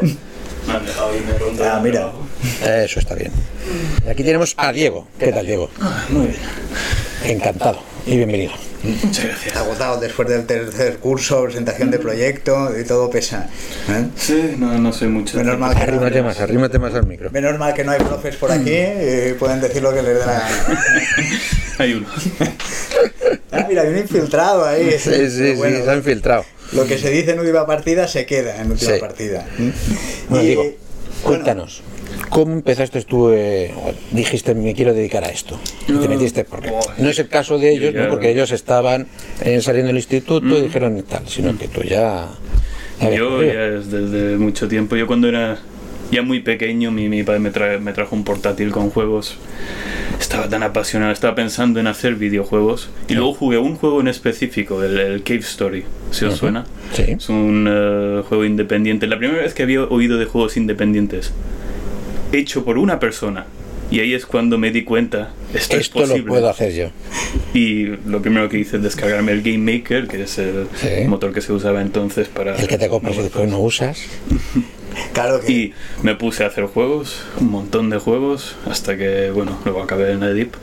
me han dejado irme pronto. Ah, mira. Eso está bien. Y aquí tenemos a Diego. ¿Qué tal, Diego? Muy bien. Encantado y bienvenido. Muchas gracias. Agotado después del tercer curso, presentación de proyecto y todo pesa. ¿eh? Sí, no, no sé mucho. Menos mal que no. Arrímate más, arrímate más al micro. Menos mal que no hay profes por aquí y pueden decir lo que les dé la gana. Hay uno. Ah, mira, hay un infiltrado ahí. Sí, sí, sí, se ha infiltrado. Lo que se dice en última partida se queda en última Sí. partida. Bueno, Y, Diego, bueno, cuéntanos. ¿Cómo empezaste tú? eh, dijiste, me quiero dedicar a esto. Y te No. metiste, porque no es el caso de ellos, ¿no? Porque ellos estaban eh, saliendo del instituto y dijeron tal, sino que tú ya. Yo ya desde mucho tiempo, yo cuando era ya muy pequeño, mi, mi padre me, tra- me trajo un portátil con juegos. Estaba tan apasionado, estaba pensando en hacer videojuegos. Y luego jugué un juego en específico, el, el Cave Story, si os suena. Sí. Es un eh, juego independiente. La primera vez que había oído de juegos independientes hecho por una persona. Y ahí es cuando me di cuenta, esto, es Esto lo posible. puedo hacer yo. Y lo primero que hice es descargarme el Game Maker, que es el Sí. motor que se usaba entonces para... El que te compras y después no usas. Claro que- Y me puse a hacer juegos, un montón de juegos, hasta que, bueno, luego acabé en Edip.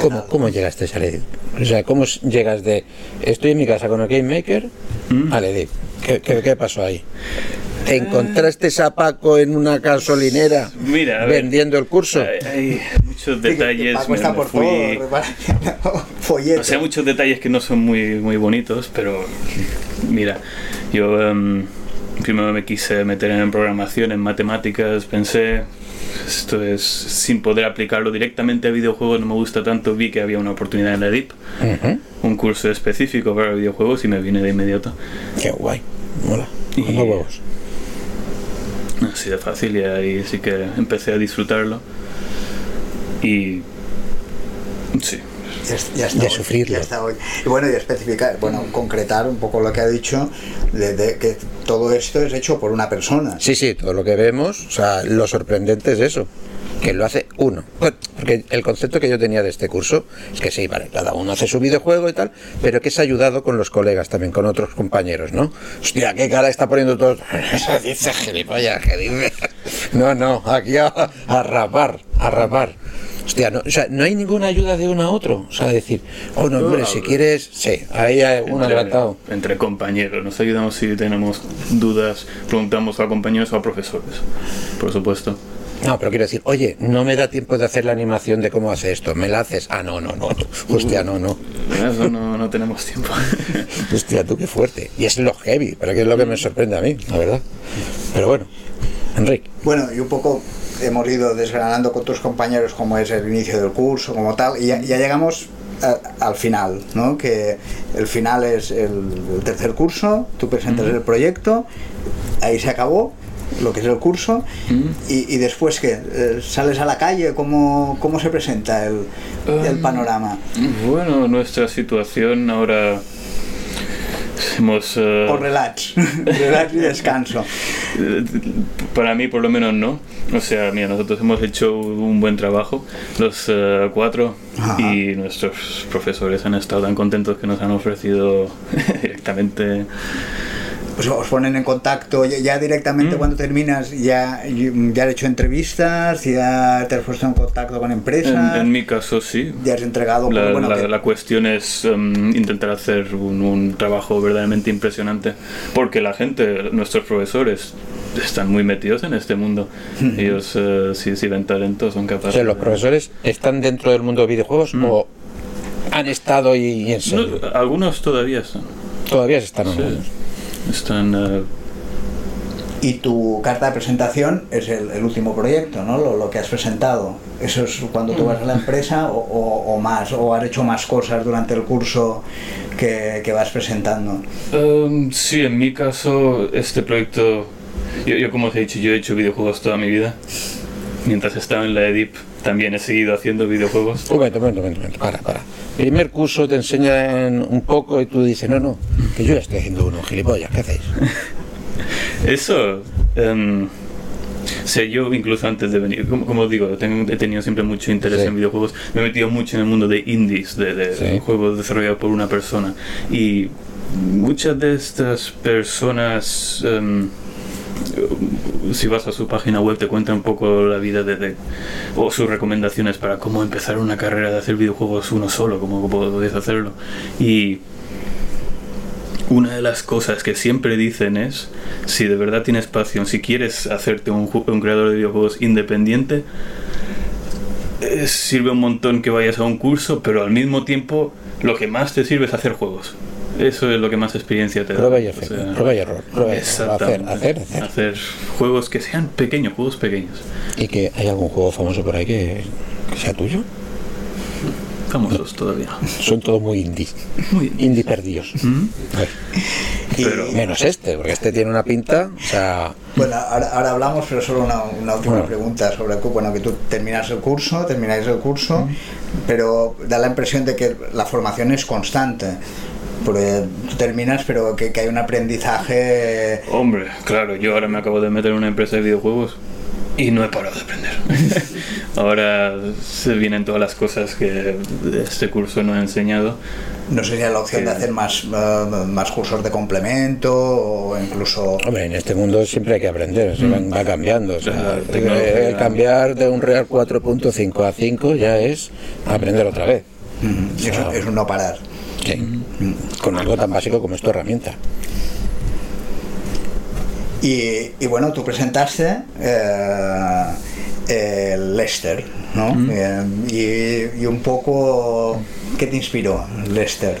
¿Cómo. ¿Cómo llegaste a Edip? O sea, ¿cómo llegas de estoy en mi casa con el Game Maker ¿Mm? al Edip? ¿Qué, qué, qué pasó ahí? ¿Te encontraste a Paco en una gasolinera Mira, ver. vendiendo el curso? Hay, hay muchos detalles. Paco está me por fui- todo. O sea, muchos detalles que no son muy, muy bonitos, pero mira, yo em, primero me quise meter en programación, en matemáticas, pensé, esto es sin poder aplicarlo directamente a videojuegos, no me gusta tanto, vi que había una oportunidad en la DIP, un curso específico para videojuegos y me vine de inmediato. Qué guay. Mola. Y- huevos. Así de fácil y ahí sí que empecé a disfrutarlo. Y... Sí, ya está hoy. Y bueno, y especificar, bueno, concretar un poco lo que ha dicho, de, de que todo esto es hecho por una persona. Sí, sí, todo lo que vemos, o sea, lo sorprendente es eso, que lo hace uno. Porque el concepto que yo tenía de este curso es que sí, vale, cada uno hace su videojuego y tal, pero que es ayudado con los colegas también, con otros compañeros, ¿no? Hostia, qué cara está poniendo todo. Eso dice gilipollas, que dice. No, no, aquí a, a rapar, a rapar. Hostia, no, o sea, no hay ninguna ayuda de uno a otro. O sea, decir, oh, no, hombre, si quieres, sí, ahí hay uno adelantado. entre compañeros, nos ayudamos si tenemos dudas, preguntamos a compañeros o a profesores, por supuesto. No, pero quiero decir, oye, no me da tiempo de hacer la animación de cómo hace esto, ¿me la haces? Ah, no, no, no, hostia, no, no. Eso no, no tenemos tiempo. Hostia, tú qué fuerte. Y es lo heavy, pero que es lo que me sorprende a mí, la verdad. Pero bueno, Enrique. Bueno, y un poco hemos ido desgranando con tus compañeros cómo es el inicio del curso, como tal, y ya, ya llegamos a- al final, ¿no? Que el final es el, el tercer curso, tú presentas el proyecto, ahí se acabó lo que es el curso, y, y después que sales a la calle, ¿cómo, cómo se presenta el, el Um, panorama? Bueno, nuestra situación ahora hemos... eh, O relax, relax y descanso. Eh, Para mí, por lo menos, no. O sea, mira, nosotros hemos hecho un buen trabajo, los eh, cuatro, Ajá. y nuestros profesores han estado tan contentos que nos han ofrecido directamente. Pues os ponen en contacto ya, ya directamente Mm. cuando terminas, ya, ya has hecho entrevistas, ya te has puesto en contacto con empresas, En, en mi caso, sí. ya has entregado. La, pues, bueno, la- que- la cuestión es em, intentar hacer un, un trabajo verdaderamente impresionante, porque la gente, nuestros profesores, están muy metidos en este mundo. Ellos, eh, si, si ven talento, son O capaces. sea, los profesores están dentro del mundo de videojuegos Mm. o han estado y, y en serio. No, algunos todavía están. Todavía están Sí. Están. eh, Y tu carta de presentación es el, el último proyecto, ¿no? Lo, lo que has presentado. Eso es cuando tú vas a la empresa o, o- o más, o has hecho más cosas durante el curso que, que vas presentando. Um, sí, en mi caso, este proyecto, yo, yo como os he dicho, yo he hecho videojuegos toda mi vida. Mientras estaba en la EDIP, también he seguido haciendo videojuegos. Un momento, un momento, un momento, para, para. Primer curso te enseñan un poco y tú dices, no, no, que yo ya estoy haciendo uno, gilipollas, ¿qué hacéis? Eso, o sea, yo incluso antes de venir, como, como os digo, tengo- he tenido siempre mucho interés Sí. en videojuegos, me he metido mucho en el mundo de indies, de, de Sí. juegos desarrollados por una persona. Y muchas de estas personas, em, si vas a su página web, te cuentan un poco la vida de, o sus recomendaciones para cómo empezar una carrera de hacer videojuegos uno solo, cómo podéis hacerlo. Y una de las cosas que siempre dicen es, si de verdad tienes pasión, si quieres hacerte un creador de videojuegos independiente, eh, sirve un montón que vayas a un curso, pero al mismo tiempo lo que más te sirve es hacer juegos. Eso es lo que más experiencia te da. Prueba y O error, sea, prueba y error, prueba y error, hacer, hacer, hacer. Hacer juegos que sean pequeños, juegos pequeños. ¿Y que hay algún juego famoso por ahí que, que sea tuyo? Famosos todavía. Son todos muy indie, Muy indie perdidos. ¿Mm? Y- Pero- Menos este, porque este tiene una pinta, o sea, Bueno, ahora, ahora hablamos, pero solo una, una última Bueno. pregunta sobre el Bueno, que tú terminas el curso, termináis el curso, pero da la impresión de que la formación es constante. Porque tú terminas, pero que, que hay un aprendizaje. Hombre, claro, yo ahora me acabo de meter en una empresa de videojuegos y no he parado de aprender. ahora se vienen todas las cosas que este curso no ha enseñado. No sería la opción de hacer más, eh, más cursos de complemento o incluso... Hombre, en este mundo siempre hay que aprender, se va, va cambiando. o sea, La el, el cambiar de un Real 4.5 a 5 ya es aprender otra vez. Ujú, es, es un no parar. Sí. Con algo tan básico como es tu herramienta. Y, y bueno, tú presentaste eh, el Lester, ¿no? Eh, y, y un poco, ¿qué te inspiró Lester?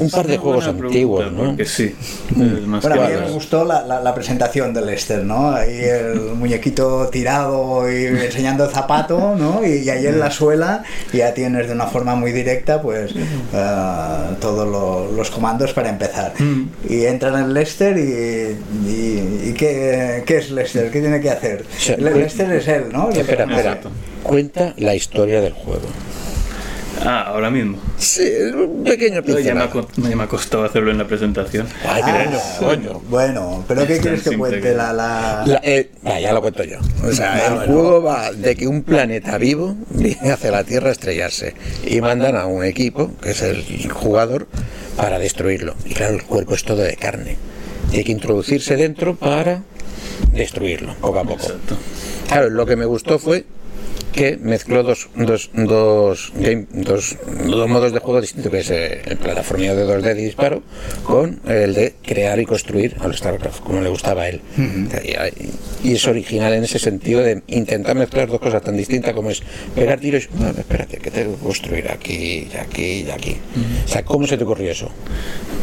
Un par de juegos antiguos, ¿no? Porque sí. es más Bueno, a mí me gustó la, la- la presentación de Lester, ¿no? Ahí el muñequito tirado y enseñando el zapato, ¿no? Y, y ahí en la suela ya tienes de una forma muy directa, pues, eh, todos lo- los comandos para empezar. Y entran en Lester y, y, y ¿qué, qué es Lester? ¿Qué tiene que hacer? sea, Lester es él, ¿no? Espera, espera. Cuenta la historia del juego. Ah, ahora mismo. Sí, un pequeño co- ya me ha costado hacerlo en la presentación. Ay, Ah, coño, coño. bueno, pero ¿qué quieres que cuente? La, la- La- eh, ah, ya lo cuento yo. O sea, Ah, el bueno. juego va de que un planeta vivo viene hacia la Tierra a estrellarse y mandan a un equipo, que es el jugador, para destruirlo. Y claro, el cuerpo es todo de carne. Y hay que introducirse dentro para destruirlo, poco a poco. Exacto. Claro, lo que me gustó fue que mezcló dos, dos, dos, game- dos, dos modos de juego distintos, que es eh, el plataformeo de 2D de disparo, con el de crear y construir al StarCraft, como le gustaba a él. y, y es original en ese sentido de intentar mezclar dos cosas tan distintas como es pegar tiros, no, espérate, que tengo que construir aquí, y aquí, y aquí. O sea, ¿cómo se te ocurrió eso?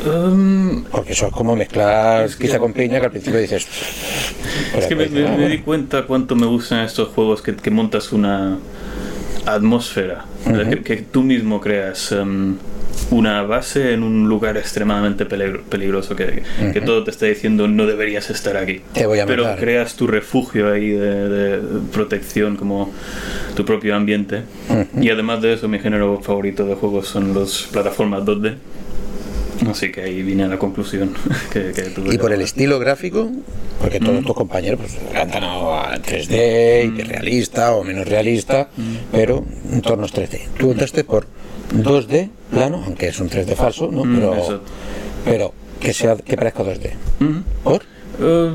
Um, Porque eso es como mezclar quizá con piña que al principio dices... Es que me, me- ah, me di cuenta cuánto me gustan estos juegos que, que montas una atmósfera, que, que tú mismo creas em, una base en un lugar extremadamente peligro- peligroso, que, que todo te está diciendo no deberías estar aquí. Te voy a Pero matar. creas tu refugio ahí de, de protección como tu propio ambiente. Y además de eso, mi género favorito de juegos son los plataformas 2D. Así que ahí vine a la conclusión que, que tuve. Y por el estilo gráfico, porque todos tus compañeros pues, cantan a 3D, hiperrealista o menos realista, pero entornos 3D. Tú entraste por 2D plano, aunque es un 3D falso, ¿no? Mm, Pero, pero que, sea, que parezca 2D. Ujú. ¿Por? Eh,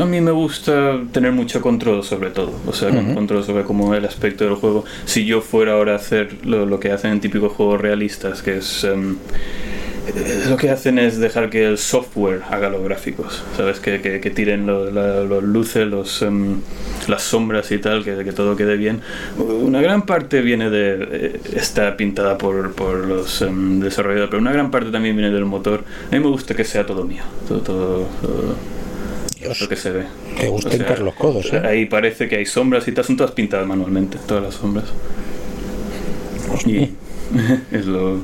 a mí me gusta tener mucho control sobre todo, o sea, con- control sobre cómo el aspecto del juego. Si yo fuera ahora a hacer lo, lo que hacen en típicos juegos realistas, que es... eh, lo que hacen es dejar que el software haga los gráficos, ¿sabes? Que, que, que tiren los, los luces, los, em, las sombras y tal, que, que todo quede bien. Una gran parte viene de... eh, está pintada por, por los em, desarrolladores, pero una gran parte también viene del motor. A mí me gusta que sea todo mío, todo, todo, todo lo que se ve. te gusta hincar los codos, ¿eh? Ahí parece que hay sombras y tal, son todas pintadas manualmente, todas las sombras. Y es lo,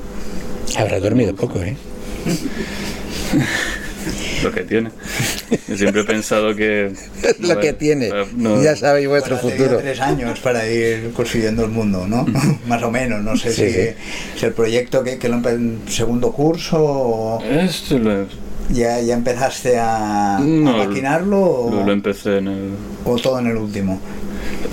Habrá dormido poco, ¿eh? lo que tiene. Yo siempre he pensado que... Lo que tiene. eh, no- ya sabéis vuestro Bueno, futuro. tres años para ir construyendo el mundo, ¿no? Más o menos. No sé Sí, si, sí. si el proyecto que, que lo en segundo curso o Esto lo, ya, ya empezaste a, maquinarlo o, lo, lo empecé en el... o todo en el último.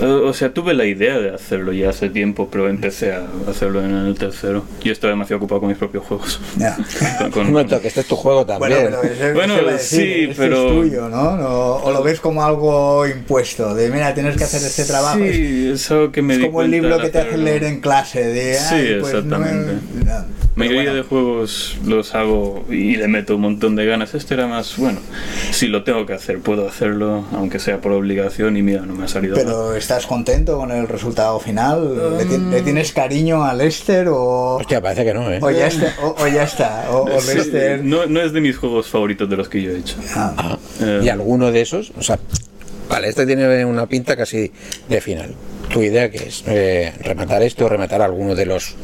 Eh, O sea, tuve la idea de hacerlo ya hace tiempo, pero empecé a hacerlo en el tercero. Yo estaba demasiado ocupado con mis propios juegos. Ya. Con- con- Un momento, que este es tu juego también. Bueno, pero eso, Bueno, eso sí, este pero- es tuyo, ¿no? No- O lo ves como algo impuesto, de mira, tienes que hacer este trabajo. Sí, es algo que me es di como el libro que te hacen leer en clase, de... Sí, "Ay, pues, no he-". exactamente. No, pero mayoría bueno. de juegos los hago y le meto un montón de ganas. Este era más, bueno, si lo tengo que hacer, puedo hacerlo, aunque sea por obligación, y mira, no me ha salido mal. Pero ¿estás contento con el resultado final? ¿Le, ti- le tienes cariño a Lester o, Hostia, parece que no, ¿eh? o ya está? O, o ya está, o, o Sí, Lester... no, no es de mis juegos favoritos de los que yo he hecho. Ah, Ah, Eh, y alguno de esos, o sea, vale, este tiene una pinta casi de final. ¿Tu idea que es? Eh, ¿Rematar este o rematar alguno de los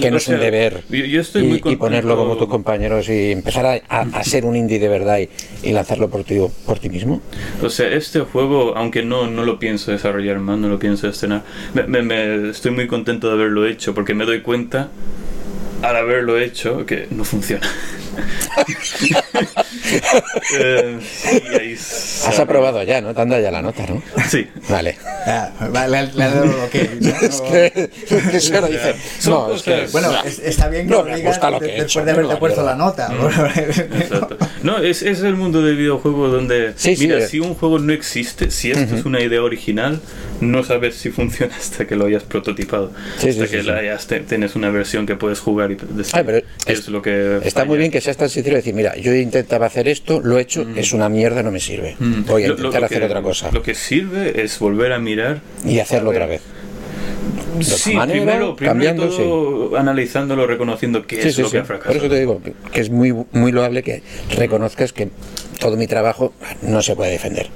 que no es un deber yo- yo estoy y, muy y contento- ponerlo como tus compañeros y empezar a, a- a ser un indie de verdad y, y lanzarlo por ti, por ti mismo? O sea, este juego, aunque no, no lo pienso desarrollar más, no lo pienso estrenar, me, me- me- estoy muy contento de haberlo hecho porque me doy cuenta al haberlo hecho que no funciona. Eh, sí, Has aprobado ya, ¿no? Te han dado ya la nota, ¿no? Sí. Vale. Ah, vale, le, has dado lo que. Es que, es que se lo dice. No, es que. Bueno, es- está bien que No lo me digas gusta lo de- que he después hecho, de haberte puesto la nota. Exacto. No, es, es el mundo del videojuego donde, Sí, sí, mira, eh. si un juego no existe, si esto es una idea original, no sabes si funciona hasta que lo hayas prototipado. Sí, sí, hasta sí, que sí. la hayas te- tienes una versión que puedes jugar Ay, pero es- es, lo que Está muy falla. bien que seas tan sincero y decir, mira, yo intentaba hacer esto, lo he hecho, es una mierda, no me sirve. Mm. Voy a Lo- lo- intentar lo hacer que- otra cosa. Lo que sirve es volver a mirar Y hacerlo otra vez. Sí, manera, primero, primero todo analizándolo, reconociendo qué Sí, es sí, lo sí. que ha Por eso fracasado. te digo que, que es muy, muy loable que reconozcas que todo mi trabajo no se puede defender.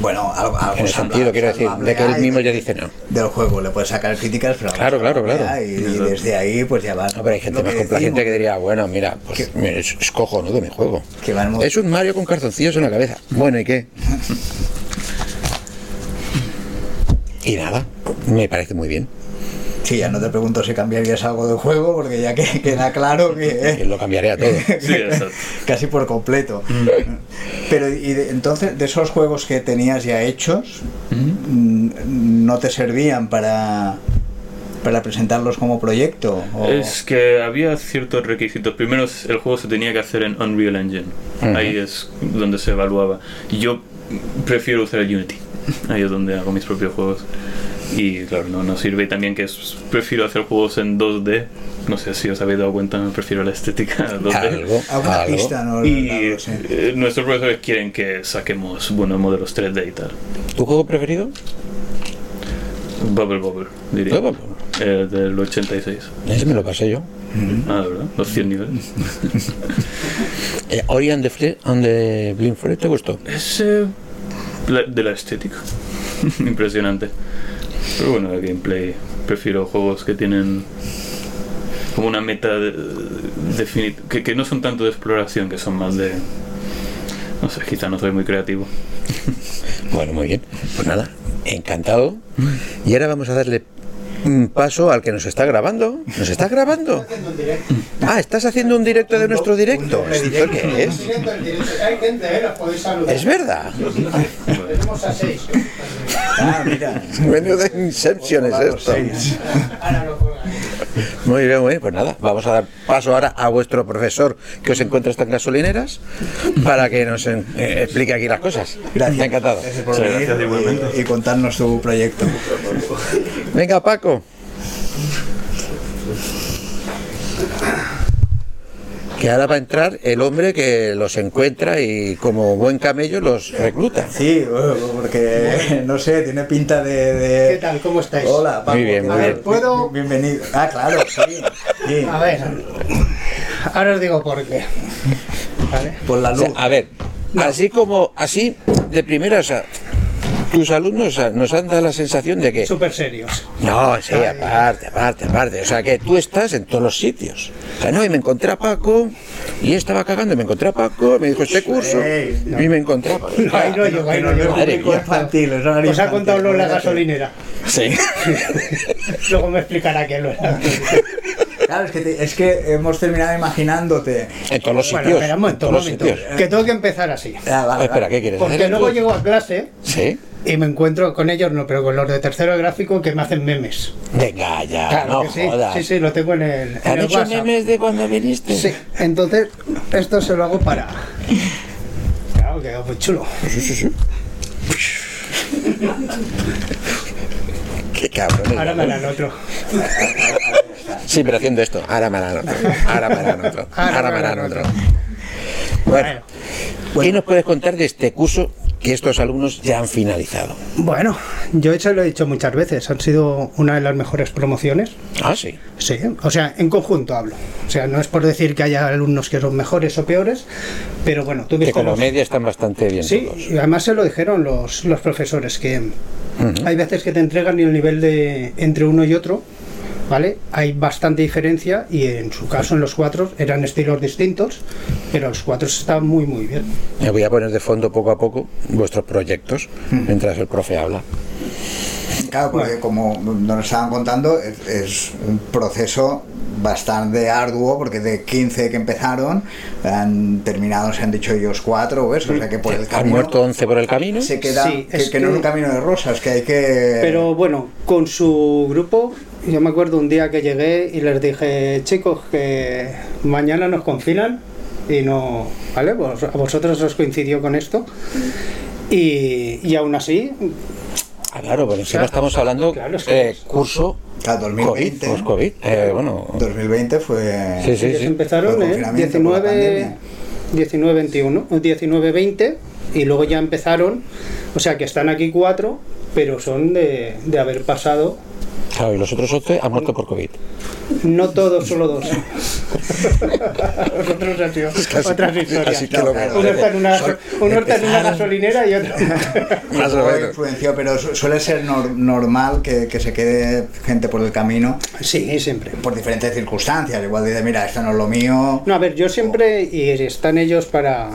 Bueno, algo, algo En el sentido, quiero decir, de que él mismo ya dice no. Del juego le puedes sacar críticas, pero Claro, claro, claro. Y, y desde ahí, pues ya va. No, pero hay gente más complaciente que diría, bueno, mira, pues mira, es, es cojonudo mi juego. Es un Mario con calzoncillos en la cabeza. Bueno, ¿y qué? Y nada, me parece muy bien. Sí, ya no te pregunto si cambiarías algo del juego, porque ya que queda claro que. Que lo cambiaré a todo. Sí, exacto. casi por completo. Pero y de- entonces, de esos juegos que tenías ya hechos, mm, ¿no te servían para, para presentarlos como proyecto? ¿O- Es que había ciertos requisitos. Primero, el juego se tenía que hacer en Unreal Engine. Ahí es donde se evaluaba. Yo prefiero usar el Unity. Ahí es donde hago mis propios juegos. Y claro, no, no sirve. Y también que es- prefiero hacer juegos en 2D. No sé si os habéis dado cuenta, prefiero la estética 2D. Algo, ¿Alguna algo. pista? No, Y sé. eh, nuestros profesores quieren que saquemos buenos modelos 3D y tal. ¿Tu juego preferido? Bubble Bubble, diría. Bubble Eh, del 86. Ese me lo pasé yo. Ah, de verdad, los 100 niveles. Eh, Ori and the, Fle- and the Blind Forest, ¿te gustó? Es la- de la estética. Impresionante. Pero bueno, el gameplay. Prefiero juegos que tienen como una meta definida. Que, que no son tanto de exploración, que son más de. No sé, quizá no soy muy creativo. Bueno, muy bien. Pues nada, encantado. Y ahora vamos a darle paso al que nos está grabando. ¿Nos estás grabando? Ah, ¿estás haciendo un directo de nuestro directo? ¿Esto qué es? Hay gente, ¿eh? Es verdad. Ah. Menudo de Inception es esto. Muy bien, muy bien. Pues nada, vamos a dar paso ahora a vuestro profesor que os encuentra estas gasolineras para que nos eh, explique aquí las cosas. Gracias. Encantado. Gracias por venir gracias, y, y contarnos tu proyecto. Venga, Paco. Que ahora va a entrar el hombre que los encuentra y como buen camello los recluta. Sí, porque no sé, tiene pinta de. de- ¿Qué tal? ¿Cómo estáis? Hola, Paco. Muy bien, ¿qué muy tal? bien. ¿Puedo? Bienvenido. Ah, claro, sí. sí. A ver. Ahora os digo por qué. ¿Vale? Por la O luz. sea, a ver, así como, así, de primera, o sea, tus alumnos nos han dado la sensación de que... Súper serios. No, sí, aparte, aparte, aparte. O sea, que tú estás en todos los sitios. O sea, no, y me encontré a Paco, y estaba cagando, y me encontré a Paco, me dijo este curso, y me encontré a Paco. Ahí no ahí no mía. infantil, Os ha infantil, contado lo de la gasolinera. Sí. Luego me explicará qué lo era. Claro, es que, te- es que hemos terminado imaginándote. En todos los Bueno, sitios. espera un momento, en un todos los momento. sitios. Que tengo que empezar así. Ah, vale, Espera, vale. ¿qué quieres Porque hacer? luego llego a clase Sí. Y me encuentro con ellos, no, pero con los de tercero gráfico que me hacen memes. Venga, ya, Claro no que sí. jodas. Sí, sí, lo tengo en el, ¿Te en han el hecho WhatsApp. memes de cuando viniste? Sí, entonces esto se lo hago para. Claro, quedó muy chulo. Sí, sí, sí. Qué cabrón. Ahora me harán otro. Sí, pero haciendo esto. Ahora me harán otro. Ahora me harán otro. Ahora me harán otro. Bueno, ¿qué nos puedes contar de este curso que estos alumnos ya han finalizado? Bueno, yo eso lo he dicho muchas veces. Han sido una de las mejores promociones. Ah, sí. Sí, o sea, en conjunto hablo. O sea, no es por decir que haya alumnos que son mejores o peores, pero bueno, tú ves Que como cómo- media están bastante bien Sí, todos. y además se lo dijeron los, los profesores, que hay veces que te entregan y el nivel de entre uno y otro, ¿vale? Hay bastante diferencia y en su caso en los cuatro eran estilos distintos, pero los cuatro estaban muy muy bien. Me voy a poner de fondo poco a poco vuestros proyectos mientras el profe habla. Claro, porque como nos estaban contando, es, es un proceso bastante arduo porque de 15 que empezaron han terminado, se han dicho ellos cuatro o eso, o sea que por el Han camino muerto 11 por el camino. se queda Sí, que, es que no es que- un camino de rosas, que hay que Pero bueno, con su grupo, yo me acuerdo un día que llegué y les dije, chicos, que mañana nos confinan y no, ¿vale? Pues a vosotros os coincidió con esto. Y, y aún así, claro, porque encima estamos hablando Claro, es que- eh, curso Claro, 2020. COVID, post-COVID. Eh, bueno, 2020 fue Sí, sí. ellos empezaron la 19, pandemia. 19, 21, 19, 20 y luego ya empezaron, o sea que están aquí cuatro, pero son de, de haber pasado, claro, y los otros 11 han muerto por COVID. no todos, solo dos. Los otros han sido otras historias. así que lo claro, Uno está en una, uno está en una gasolinera y otro. Más o menos. influenció, pero su- suele ser nor- normal que, que se quede gente por el camino Sí, siempre. por diferentes circunstancias. Igual dice, mira, esto no es lo mío. No, a ver, yo siempre, y están ellos para,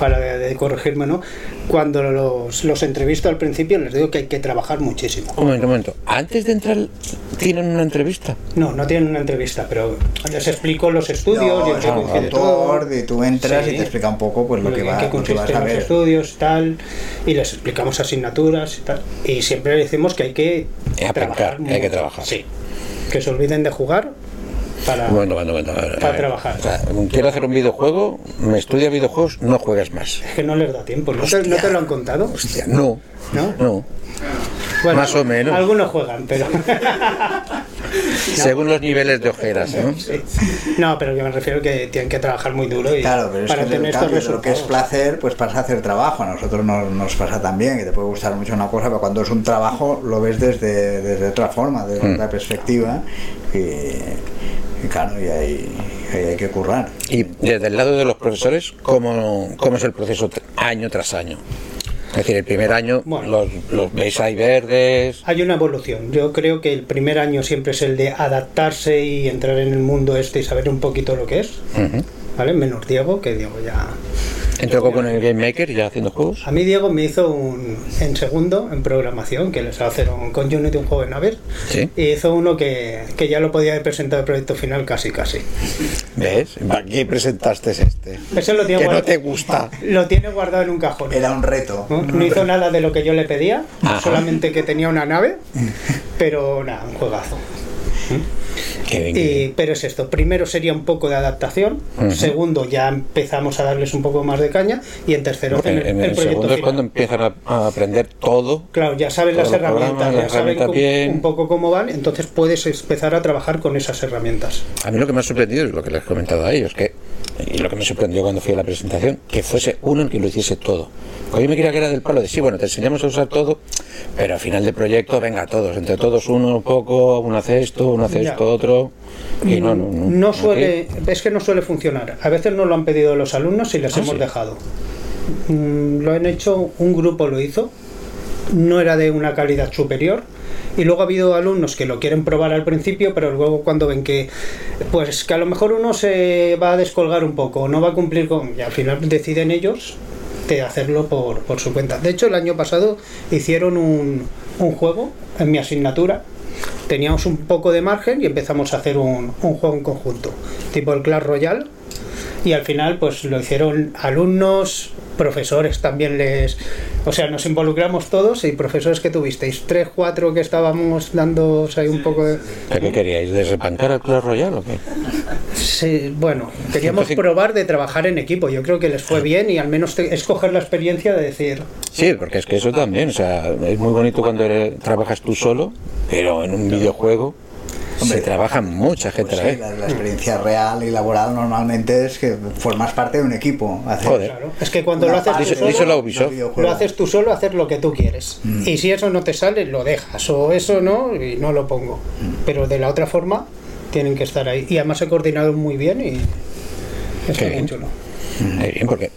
para de- de corregirme, ¿no? Cuando los, los entrevisto al principio les digo que hay que trabajar muchísimo. Un momento, un momento. Antes de entrar, ¿tienen una entrevista? No, no tienen una entrevista, pero les explico los estudios y No, es qué un consiste autor, todo. y tú entras Sí. y te explica un poco pues lo que, va, qué lo que vas a los ver. estudios, tal, y les explicamos asignaturas y tal. Y siempre decimos que hay que Y aplicar, trabajar que hay que trabajar. Sí, que se olviden de jugar para... Para trabajar. O sea, quiero hacer un videojuego, me estudia videojuegos, no juegues más. Es que no les da tiempo, ¿no te, no te lo han contado? Hostia, no. ¿No? No. Bueno, Más o menos. Algunos juegan, pero... Según los niveles de ojeras, ¿no? Sí. No, pero yo me refiero que tienen que trabajar muy duro y Claro, pero es para que tener el estos cambio de lo que es resultados. placer, pues pasa a hacer trabajo. A nosotros nos, nos pasa también, que te puede gustar mucho una cosa, pero cuando es un trabajo lo ves desde, desde otra forma, desde Mm. otra perspectiva. Y, y claro, y ahí, ahí hay que currar. Y desde el lado de los profesores, ¿cómo, cómo es el proceso año tras año? Es decir, el primer año Bueno. los, los veis ahí verdes. Hay una evolución. Yo creo que el primer año siempre es el de adaptarse y entrar en el mundo este y saber un poquito lo que es. ¿Vale? Menos Diego, que Diego ya. Entró con el Game Maker ya haciendo juegos. A mí Diego me hizo un en segundo en programación, que les hacer un, con Unity un juego de naves. Sí. Y hizo uno que, que ya lo podía haber presentado el proyecto final casi casi. ¿Ves? ¿Para qué presentaste este? Ese lo tiene Que no guardado- te gusta. Lo tiene guardado en un cajón. Era un reto. ¿no? No hizo nada de lo que yo le pedía, Ajá. solamente que tenía una nave, pero nada, un juegazo. bien. pero es esto, primero sería un poco de adaptación, segundo ya empezamos a darles un poco más de caña y en tercero En, el, en el el proyecto segundo es cuando empiezan a, a aprender todo. Claro, ya sabes las herramientas, programas, ya las sabes herramientas cómo- bien. un poco cómo van, entonces puedes empezar a trabajar con esas herramientas. A mí lo que me ha sorprendido es lo que les he comentado a ellos, que y lo que me sorprendió cuando fui a la presentación, que fuese uno el que lo hiciese todo. Porque yo me quería que era del palo de sí, bueno, te enseñamos a usar todo, pero al final del proyecto, venga, todos, entre todos uno un poco, uno hace esto, uno hace Ya. esto, otro. Y no, no, no. No suele, es que no suele funcionar. A veces nos lo han pedido los alumnos y les Ah, hemos sí. dejado. Mm, lo han hecho, un grupo lo hizo, no era de una calidad superior. Y luego ha habido alumnos que lo quieren probar al principio, pero luego cuando ven que, pues que a lo mejor uno se va a descolgar un poco, no va a cumplir con, y al final deciden ellos de hacerlo por, por su cuenta. De hecho, el año pasado hicieron un, un juego en mi asignatura. Teníamos un poco de margen y empezamos a hacer un, juego en conjunto, tipo el Clash Royale. Y al final, pues lo hicieron alumnos, profesores también les. O sea, nos involucramos todos y profesores que tuvisteis, tres, cuatro que estábamos dando ahí un poco de. ¿Pero ¿Qué queríais? ¿Desrepancar al Clash Royale o qué? Sí, bueno, queríamos 105. probar de trabajar en equipo. Yo creo que les fue bien y al menos te- escoger la experiencia de decir, Sí, porque es que eso también, o sea, es muy bonito cuando eres- trabajas tú solo, pero en un videojuego se trabaja mucha gente Pues a la sí, vez. la, la experiencia real y laboral normalmente es que formas parte de un equipo. Hacer Joder. claro, es que cuando lo haces tú solo, lo haces tú solo, hacer lo que tú quieres. Y si eso no te sale, lo dejas. O eso no, y no lo pongo. Pero de la otra forma, tienen que estar ahí. Y además se coordinaron muy bien y está Qué muy bien. chulo. Eh, bien, porque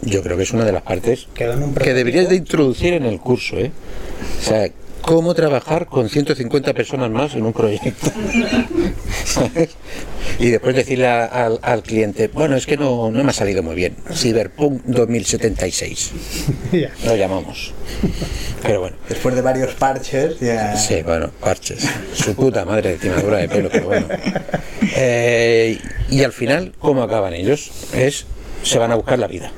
yo creo que es una de las partes que deberías de introducir en el curso, ¿eh? O sea, cómo trabajar con 150 personas más en un proyecto. ¿Sabes? Y después decirle a- al, al cliente, bueno, es que no, no me ha salido muy bien. Cyberpunk 2076, Ya. lo llamamos. Pero bueno, Después de varios parches, ya. sí, bueno, parches. Su puta madre de timadura de pelo, pero bueno. Eh, y al final, ¿cómo acaban ellos? Es, se van a buscar la vida.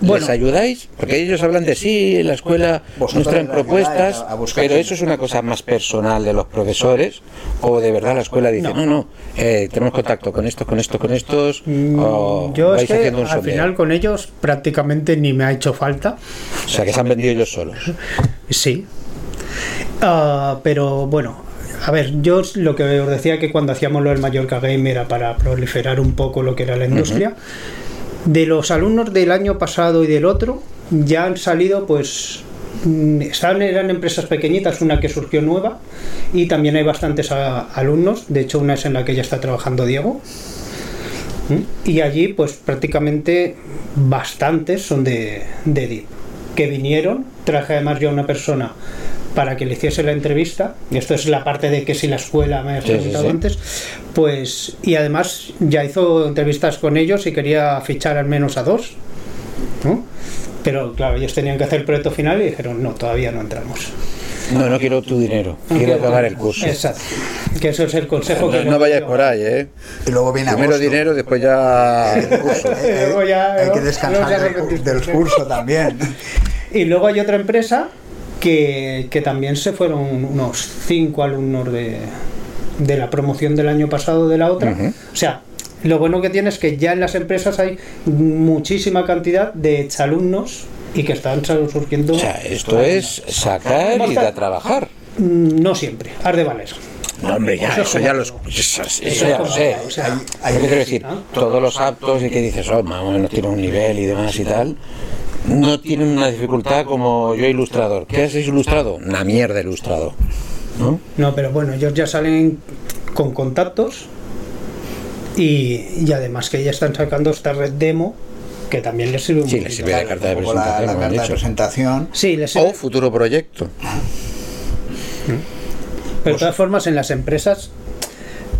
Bueno. ¿Les ayudáis? Porque ellos hablan de sí, en la escuela Vosotros nos traen propuestas, a- a buscar pero eso es una cosa más personal de los profesores o de verdad la escuela dice, no, no, eh, tenemos contacto con estos, con estos, con estos, o Mm, Yo es vais que haciendo un al final con ellos prácticamente ni me ha hecho falta. O sea, que se han vendido ellos solos. Sí. Ah, pero bueno, a ver, yo lo que os decía que cuando hacíamos lo del Mallorca Game era para proliferar un poco lo que era la industria. De los alumnos del año pasado y del otro, ya han salido pues mm, estaban, eran empresas pequeñitas, una que surgió nueva, y también hay bastantes a- alumnos, de hecho una es en la que ya está trabajando Diego, y allí pues prácticamente bastantes son de, de que vinieron, traje además yo a una persona para que le hiciese la entrevista, y esto es la parte de que si la escuela me has Sí, sí, preguntado sí. antes, pues y además ya hizo entrevistas con ellos y quería fichar al menos a dos, ¿no? Pero claro, ellos tenían que hacer el proyecto final y dijeron, no, todavía no entramos. No, no quiero tu dinero, quiero acabar el curso. Exacto. Que eso es el consejo que No, vayas por ahí, ¿eh? Y luego viene Primero agosto. dinero, después ya el curso. Hay, hay- Luego ya, hay que descansar del curso también. Y luego hay otra empresa que, que también se fueron unos cinco alumnos de, de la promoción del año pasado de la otra. O sea, lo bueno que tiene es que ya en las empresas hay muchísima cantidad de exalumnos y que están surgiendo. O sea, esto es sacar y a trabajar. Mm, No siempre, has de valer. No, hombre, ya, eso ya, los, eso, eso ya lo sé. O sea, hay- quiero decir, todos los aptos y que dices, oh, más o menos tiene un nivel y demás y tal, no tienen una dificultad como yo ilustrador. ¿Qué has ilustrado? Una mierda ilustrado. ¿No? No, pero bueno, ellos ya salen con contactos y, y además que ya están sacando esta red demo que también les sirve un Sí, les sirve de carta de la, presentación, la carta de presentación. Sí, les sirve. O futuro proyecto. Pero de todas formas, en las empresas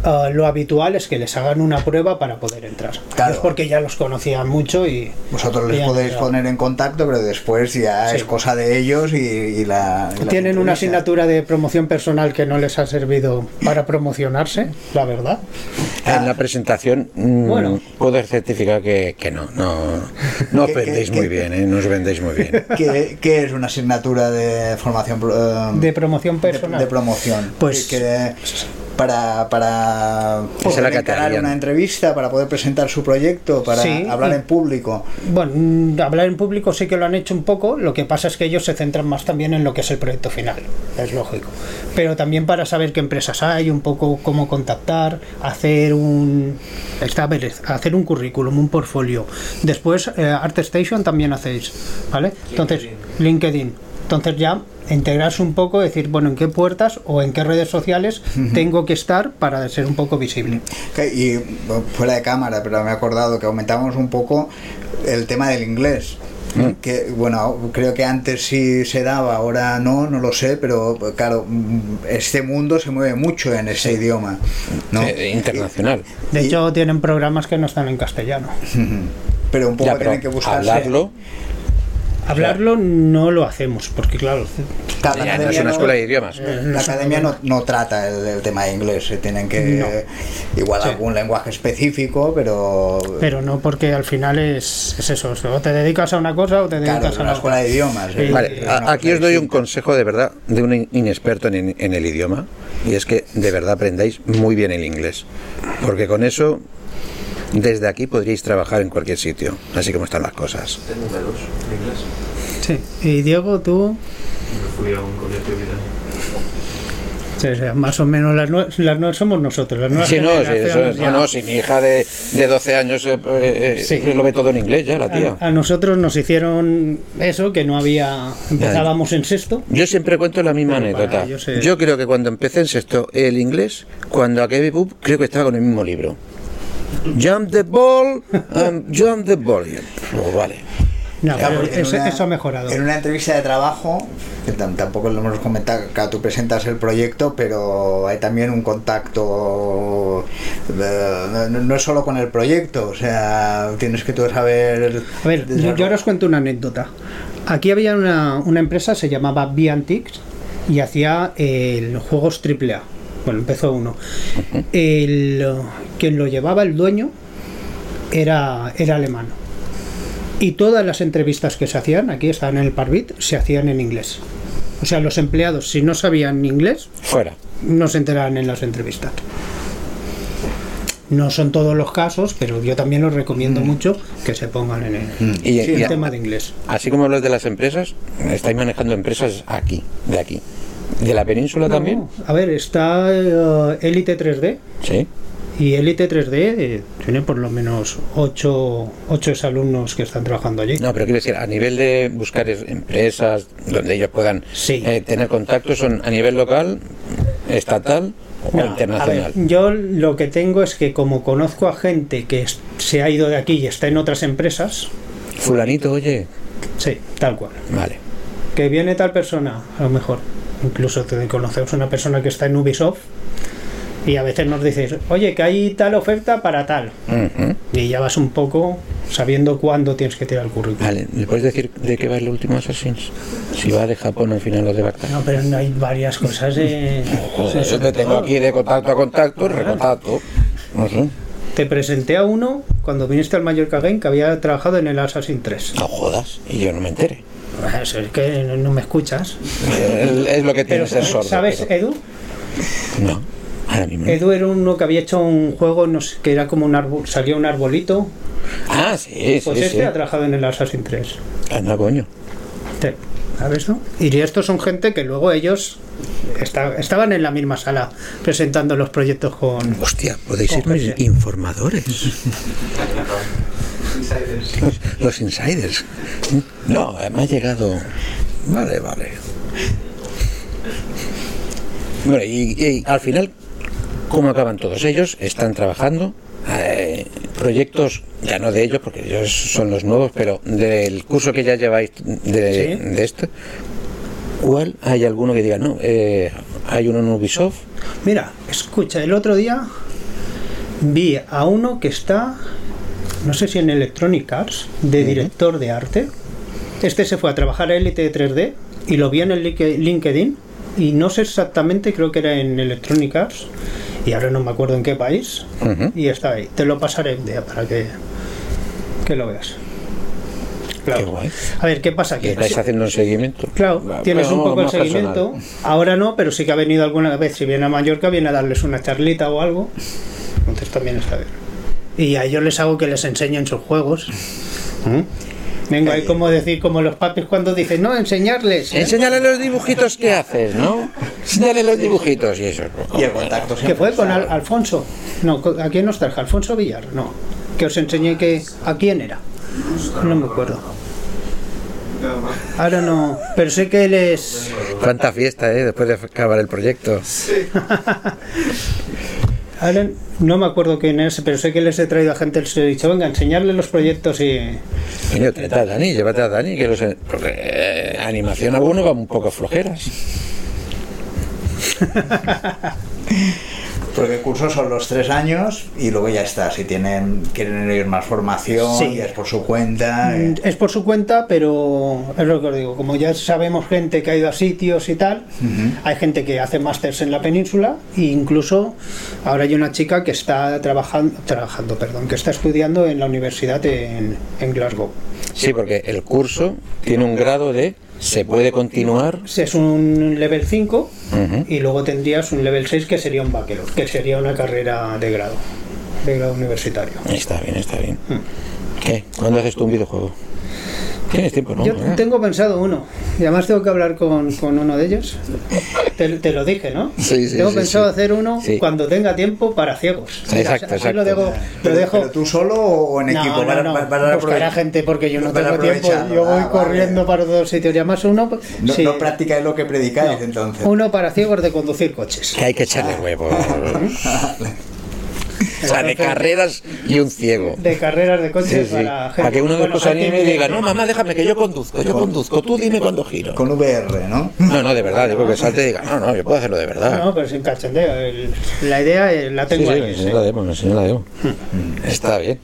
ah, lo habitual es que les hagan una prueba para poder entrar. Claro. Es porque ya los conocían mucho y. Vosotros les podéis entrado. poner en contacto, pero después ya Sí. es cosa de ellos y, y la. y Tienen una asignatura de promoción personal que no les ha servido para promocionarse, la verdad. En la presentación mm, Bueno. puedo certificar que, que no, no, no os ¿Qué- qué- vendéis muy bien, ¿eh? no os vendéis muy bien. ¿Qué, qué es una asignatura de formación pro- eh, De promoción de- personal. De, promoción. Pues- Que- que para, para poder encarar una entrevista, para poder presentar su proyecto, para Sí. hablar en público. Bueno, mm, hablar en público sí que lo han hecho un poco, lo que pasa es que ellos se centran más también en lo que es el proyecto final, es lógico. Pero también para saber qué empresas hay, un poco cómo contactar, hacer un está, a ver, hacer un currículum, un portfolio. Después eh, ArtStation también hacéis, ¿vale? Entonces, LinkedIn. Entonces ya integrarse un poco, decir, bueno, en qué puertas o en qué redes sociales tengo que estar para ser un poco visible. Que- Y fuera de cámara, pero me he acordado que aumentamos un poco el tema del inglés. Que bueno, creo que antes sí se daba, ahora no, no lo sé, pero claro, mm, este mundo se mueve mucho en ese idioma. ¿no? Eh, internacional. De Y- hecho, tienen programas que no están en castellano. Pero un poco Ya, pero tienen que buscarse. hablarlo, Hablarlo no lo hacemos, porque claro, Claro, la ya no es academia una no- escuela de idiomas. La academia no, no trata el, el tema de inglés, se tienen que igual Sí. algún lenguaje específico, pero, pero no porque al final es, es eso, o te dedicas a una cosa o te dedicas a una la escuela de idiomas. Sí. eh, Vale, aquí os doy un consejo de verdad de un in- inexperto en, en el idioma y es que de verdad aprendáis muy bien el inglés porque con eso desde aquí podríais trabajar en cualquier sitio así como están las cosas Tengo dedos en inglés. Sí. Y Diego, tú, Me fui a un colegio sí, o sea, más o menos las nuevas, las nuevas somos nosotros, las nuevas Sí, no, sí, eso- no, no, si mi hija de, de 12 años eh, eh, Sí. lo ve todo en inglés ya, la tía. A, a nosotros nos hicieron eso, que no había, empezábamos en sexto. Yo siempre cuento la misma Pero para anécdota. Yo creo que cuando empecé en sexto el inglés, cuando acabé BUP, creo que estaba con el mismo libro. Jump the ball, um, jump the ball. "Oh, vale. No, Claro, eso, una- eso ha mejorado. En una entrevista de trabajo, que tam- tampoco lo hemos comentado, claro, tú presentas el proyecto, pero hay también un contacto, eh, no, no es solo con el proyecto, o sea, tienes que tú saber... A ver, yo, yo ahora os cuento una anécdota. Aquí había una, una empresa, se llamaba Biantix, y hacía eh, juegos AAA. Bueno, empezó uno. El, quien lo llevaba, el dueño, era, era alemán. Y todas las entrevistas que se hacían, aquí estaban en el Parvit, se hacían en inglés. O sea, los empleados, si no sabían inglés, Fuera. no se enteraban en las entrevistas. No son todos los casos, pero yo también los recomiendo mucho que se pongan en el, Y, sí, y el a- tema de inglés. así como los de las empresas, estáis manejando empresas aquí, de aquí. ¿De la península también? A ver, está eh, Elite 3D Sí. y Elite 3D eh, tiene por lo menos 8, alumnos que están trabajando allí. No, pero quiero decir, a nivel de buscar es- empresas donde ellos puedan Sí. eh, tener contactos, son a nivel local, estatal o No, internacional. ver, yo lo que tengo es que como conozco a gente que se ha ido de aquí y está en otras empresas, Fulanito, oye, sí, tal cual. vale. Que viene tal persona, a lo mejor. Incluso te conocemos una persona que está en Ubisoft y a veces nos dices, oye, que hay tal oferta para tal. Y ya vas un poco sabiendo cuándo tienes que tirar el currículum. Vale, ¿me puedes decir de qué va el último Assassin's? Si va de Japón al final o de Bacta. No, pero no hay varias cosas de... Joder, yo te tengo aquí de contacto a contacto, recontacto. No sé. Te presenté a uno cuando viniste al Mallorca Game que había trabajado en el Assassin 3. No jodas, y yo no me entere. Eso es que no- me escuchas. Eh, Es lo que tiene ser sordo. ¿sabes, pero- Edu? No, ahora mismo. no. Edu era uno que había hecho un juego no sé, que era como un árbol, salía un arbolito. Ah, sí, Pues sí, este sí. ha trabajado en el Assassin 3. Anda, coño. Sí, ¿Sabes, no? Y estos son gente que luego ellos esta- estaban en la misma sala presentando los proyectos con... Hostia, podéis ser Con Los, los insiders. No, me ha llegado. Vale, vale. Bueno, y, y al final, ¿cómo acaban todos ellos? Están trabajando. eh, proyectos, ya no de ellos, porque ellos son los nuevos, pero del curso que ya lleváis de, Sí. de esto, ¿cuál hay alguno que diga, no, eh, hay uno en Ubisoft? Mira, escucha, el otro día vi a uno que está, no sé si en Electronic Arts, de director de arte. Este se fue a trabajar a Elite 3D y lo vi en el Link- LinkedIn y no sé exactamente, creo que era en Electronic Arts y ahora no me acuerdo en qué país y está ahí. Te lo pasaré un día para que, que lo veas. Qué guay. A ver, ¿qué pasa? Y Que estáis haciendo un seguimiento. Claro, tienes un poco el personal. seguimiento. Ahora no, pero sí que ha venido alguna vez. Si viene a Mallorca, viene a darles una charlita o algo. Entonces también está bien. Y a ellos les hago que les enseñen sus juegos. ¿Mm? Vengo ahí como decir, como los papis cuando dicen, no, enseñarles. ¿eh? Enséñale los dibujitos que haces, ¿no? Enséñale los dibujitos y eso. Y el contacto Que fue con. Al- Alfonso. No, ¿a quién nos trajo? Alfonso Villar. No. Que os enseñé que. ¿A quién era? No me acuerdo. Ahora no. Pero sé que él es. Cuánta fiesta, ¿eh? Después de acabar el proyecto. Ahora no me acuerdo quién es, pero sé que les he traído a gente, les he dicho, venga, enseñarle los proyectos y... Trata a Dani, llévate a Dani, que los, porque eh, animación alguno va un poco flojeras. Porque el curso son los tres años y luego ya está. Si tienen quieren ir más formación, Sí. ya es por su cuenta. eh. Mm, Es por su cuenta, pero es lo que os digo, como ya sabemos gente que ha ido a sitios y tal, hay gente que hace másters en la península e incluso ahora hay una chica que está trabajando, trabajando perdón, que está estudiando en la universidad en, en Glasgow. Sí, porque el curso tiene un grado de se puede continuar. Es un level 5 Ujú. y luego tendrías un level 6 que sería un bachelor, que sería una carrera de grado, de grado universitario. Está bien, está bien. Hmm. ¿Qué? ¿Cuándo haces tú un videojuego? Tienes tiempo, ¿no? Yo ¿Eh? tengo pensado uno, y además tengo que hablar con, con uno de ellos. Te, te lo dije, ¿no? Sí, sí, tengo sí, pensado sí. hacer uno Sí. cuando tenga tiempo para ciegos. Exacto, Así exacto. Lo dejo, lo dejo pero tú solo o en no, equipo. no, Para- no, para- para buscar a aprovechar- gente porque yo no tengo tiempo. Yo voy Ah, corriendo vale. para todos sitios. Y además uno, No, sí, no practicáis lo que predicáis no, entonces. uno para ciegos de conducir coches. Que hay que echarle huevos. O sea, de carreras y un ciego. De carreras de coches sí. para gente. Para que uno de bueno, los anime y diga, no, mamá, déjame que yo conduzco, yo conduzco, tú dime cuándo giro. Con VR, ¿no? No, no, de verdad, digo que salte y diga, no, no, yo puedo hacerlo de verdad. No, pero sin cachondeo. el- la idea eh, la tengo sí, ahí. sí. la demo, la demo. Está bien.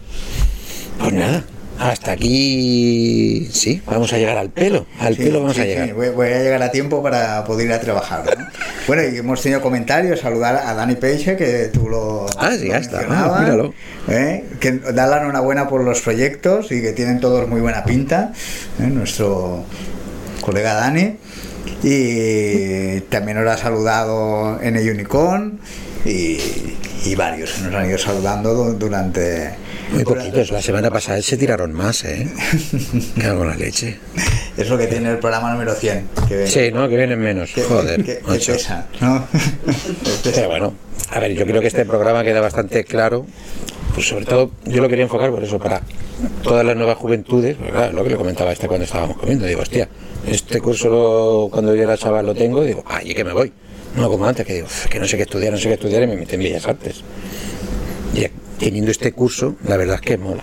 Pues nada, hasta aquí sí, vamos a llegar al pelo. Al Sí, pelo vamos sí, a sí, llegar. voy, voy a llegar a tiempo para poder ir a trabajar. ¿no? bueno, y hemos tenido comentarios, saludar a Dani Peixe, que tú lo. Ah, sí, lo ya está, ah, míralo. ¿eh? Que da la enhorabuena por los proyectos y que tienen todos muy buena pinta. ¿eh? Nuestro colega Dani. Y también nos ha saludado en el Unicorn y, y varios nos han ido saludando du- durante. Muy poquitos, la semana pasada se tiraron más, ¿eh? Que hago la leche. Es lo que tiene el programa número 100. Que, Sí, ¿no? Que vienen menos. que- Joder, que- que pesa, ¿no? Pero bueno, a ver, yo creo que este programa queda bastante claro. Pues sobre todo, yo lo quería enfocar por eso, para todas las nuevas juventudes, claro, lo que le comentaba este cuando estábamos comiendo, digo, hostia, este curso lo- cuando yo era chaval lo tengo, digo, ay, que me voy. No como antes, que digo, "Uf, que no sé qué estudiar, no sé qué estudiar y me metí en Bellas Artes. Y teniendo este curso, la verdad es que mola.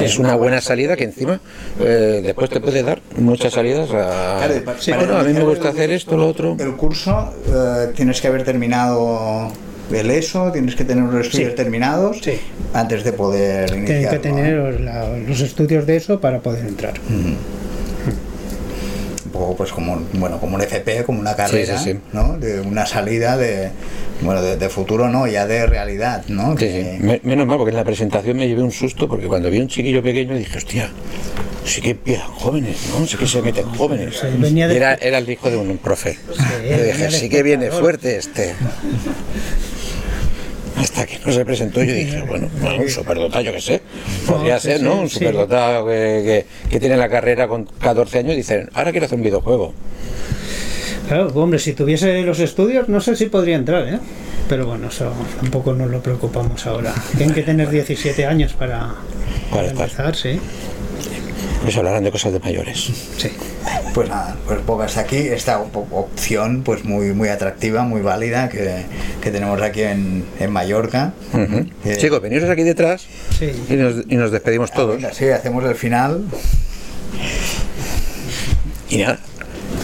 Es una buena salida que encima eh, después te puede dar muchas salidas a... Claro, Sí, para bueno, a mí me gusta hacer esto, lo otro. El curso eh, tienes que haber terminado el ESO, tienes que tener los estudios Sí. terminados Sí. antes de poder iniciar. que tener los, la- los estudios de eso para poder entrar. Poco pues como un- bueno como un FP, como una carrera, sí, sí. ¿no? De una salida de bueno de, de futuro no, ya de realidad, ¿no? Sí, Que- sí. Me- menos mal, porque en la presentación me llevé un susto, porque cuando vi un chiquillo pequeño dije, hostia, sí que empiezan jóvenes, ¿no? Sí que se meten jóvenes. Sí, venía de- Y era, era el hijo de un profe. Yo venía dije, sí que viene espectador". fuerte este. Hasta que no se presentó, yo dije, bueno, bueno, un superdotado, yo qué sé. Podría ser, ¿no? Un superdotado que, que, que tiene la carrera con 14 años y dicen, ahora quiero hacer un videojuego. Claro, hombre, si tuviese los estudios, no sé si podría entrar, ¿eh? Pero bueno, eso tampoco nos lo preocupamos ahora. Tienen que tener 17 años para, Para empezar, sí. Pues hablarán de cosas de mayores. sí. Pues nada, pues hasta aquí esta op- opción pues muy muy atractiva, muy válida que, que tenemos aquí en, en Mallorca. Eh, Chicos, veniros aquí detrás Sí. y nos, y nos despedimos todos. venga, sí, hacemos el final. Y nada,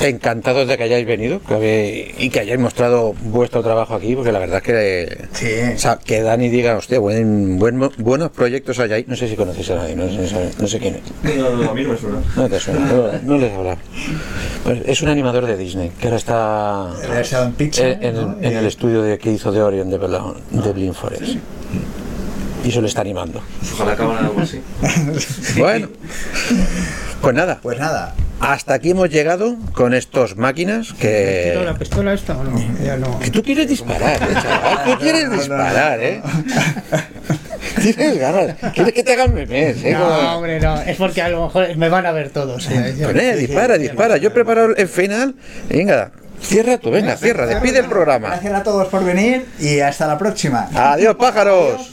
encantados de que hayáis venido que y que hayáis mostrado vuestro trabajo aquí, porque la verdad es que, Sí. o sea, que Dani diga, hostia, buen, buen- buenos proyectos hay ahí. No sé si conocéis a nadie, no sé, no sé quién es. No, a mí no me suena. No te suena, no, no les he hablado. Pues es un animador de Disney, que ahora está en Pixar, en, en- ¿no? en el estudio de, que hizo de Orion de, de Blind Forest. Y eso le está animando. Ojalá acaben algo así. Bueno, pues nada, Pues nada, hasta aquí hemos llegado con estos máquinas que... ¿Tiro la pistola esta o no? Ya no. Que tú quieres disparar, eh, chaval. Tú quieres disparar, ¿eh? Tienes ganas. Quieres que te hagan memes, ¿eh? Como- No, hombre, no. Es porque a lo mejor me van a ver todos. ¿eh? Pues, eh, dispara, dispara. Yo he preparado el final. Venga, cierra tú, venga, cierra. Despide el programa. gracias a todos por venir y hasta la próxima. Adiós, pájaros.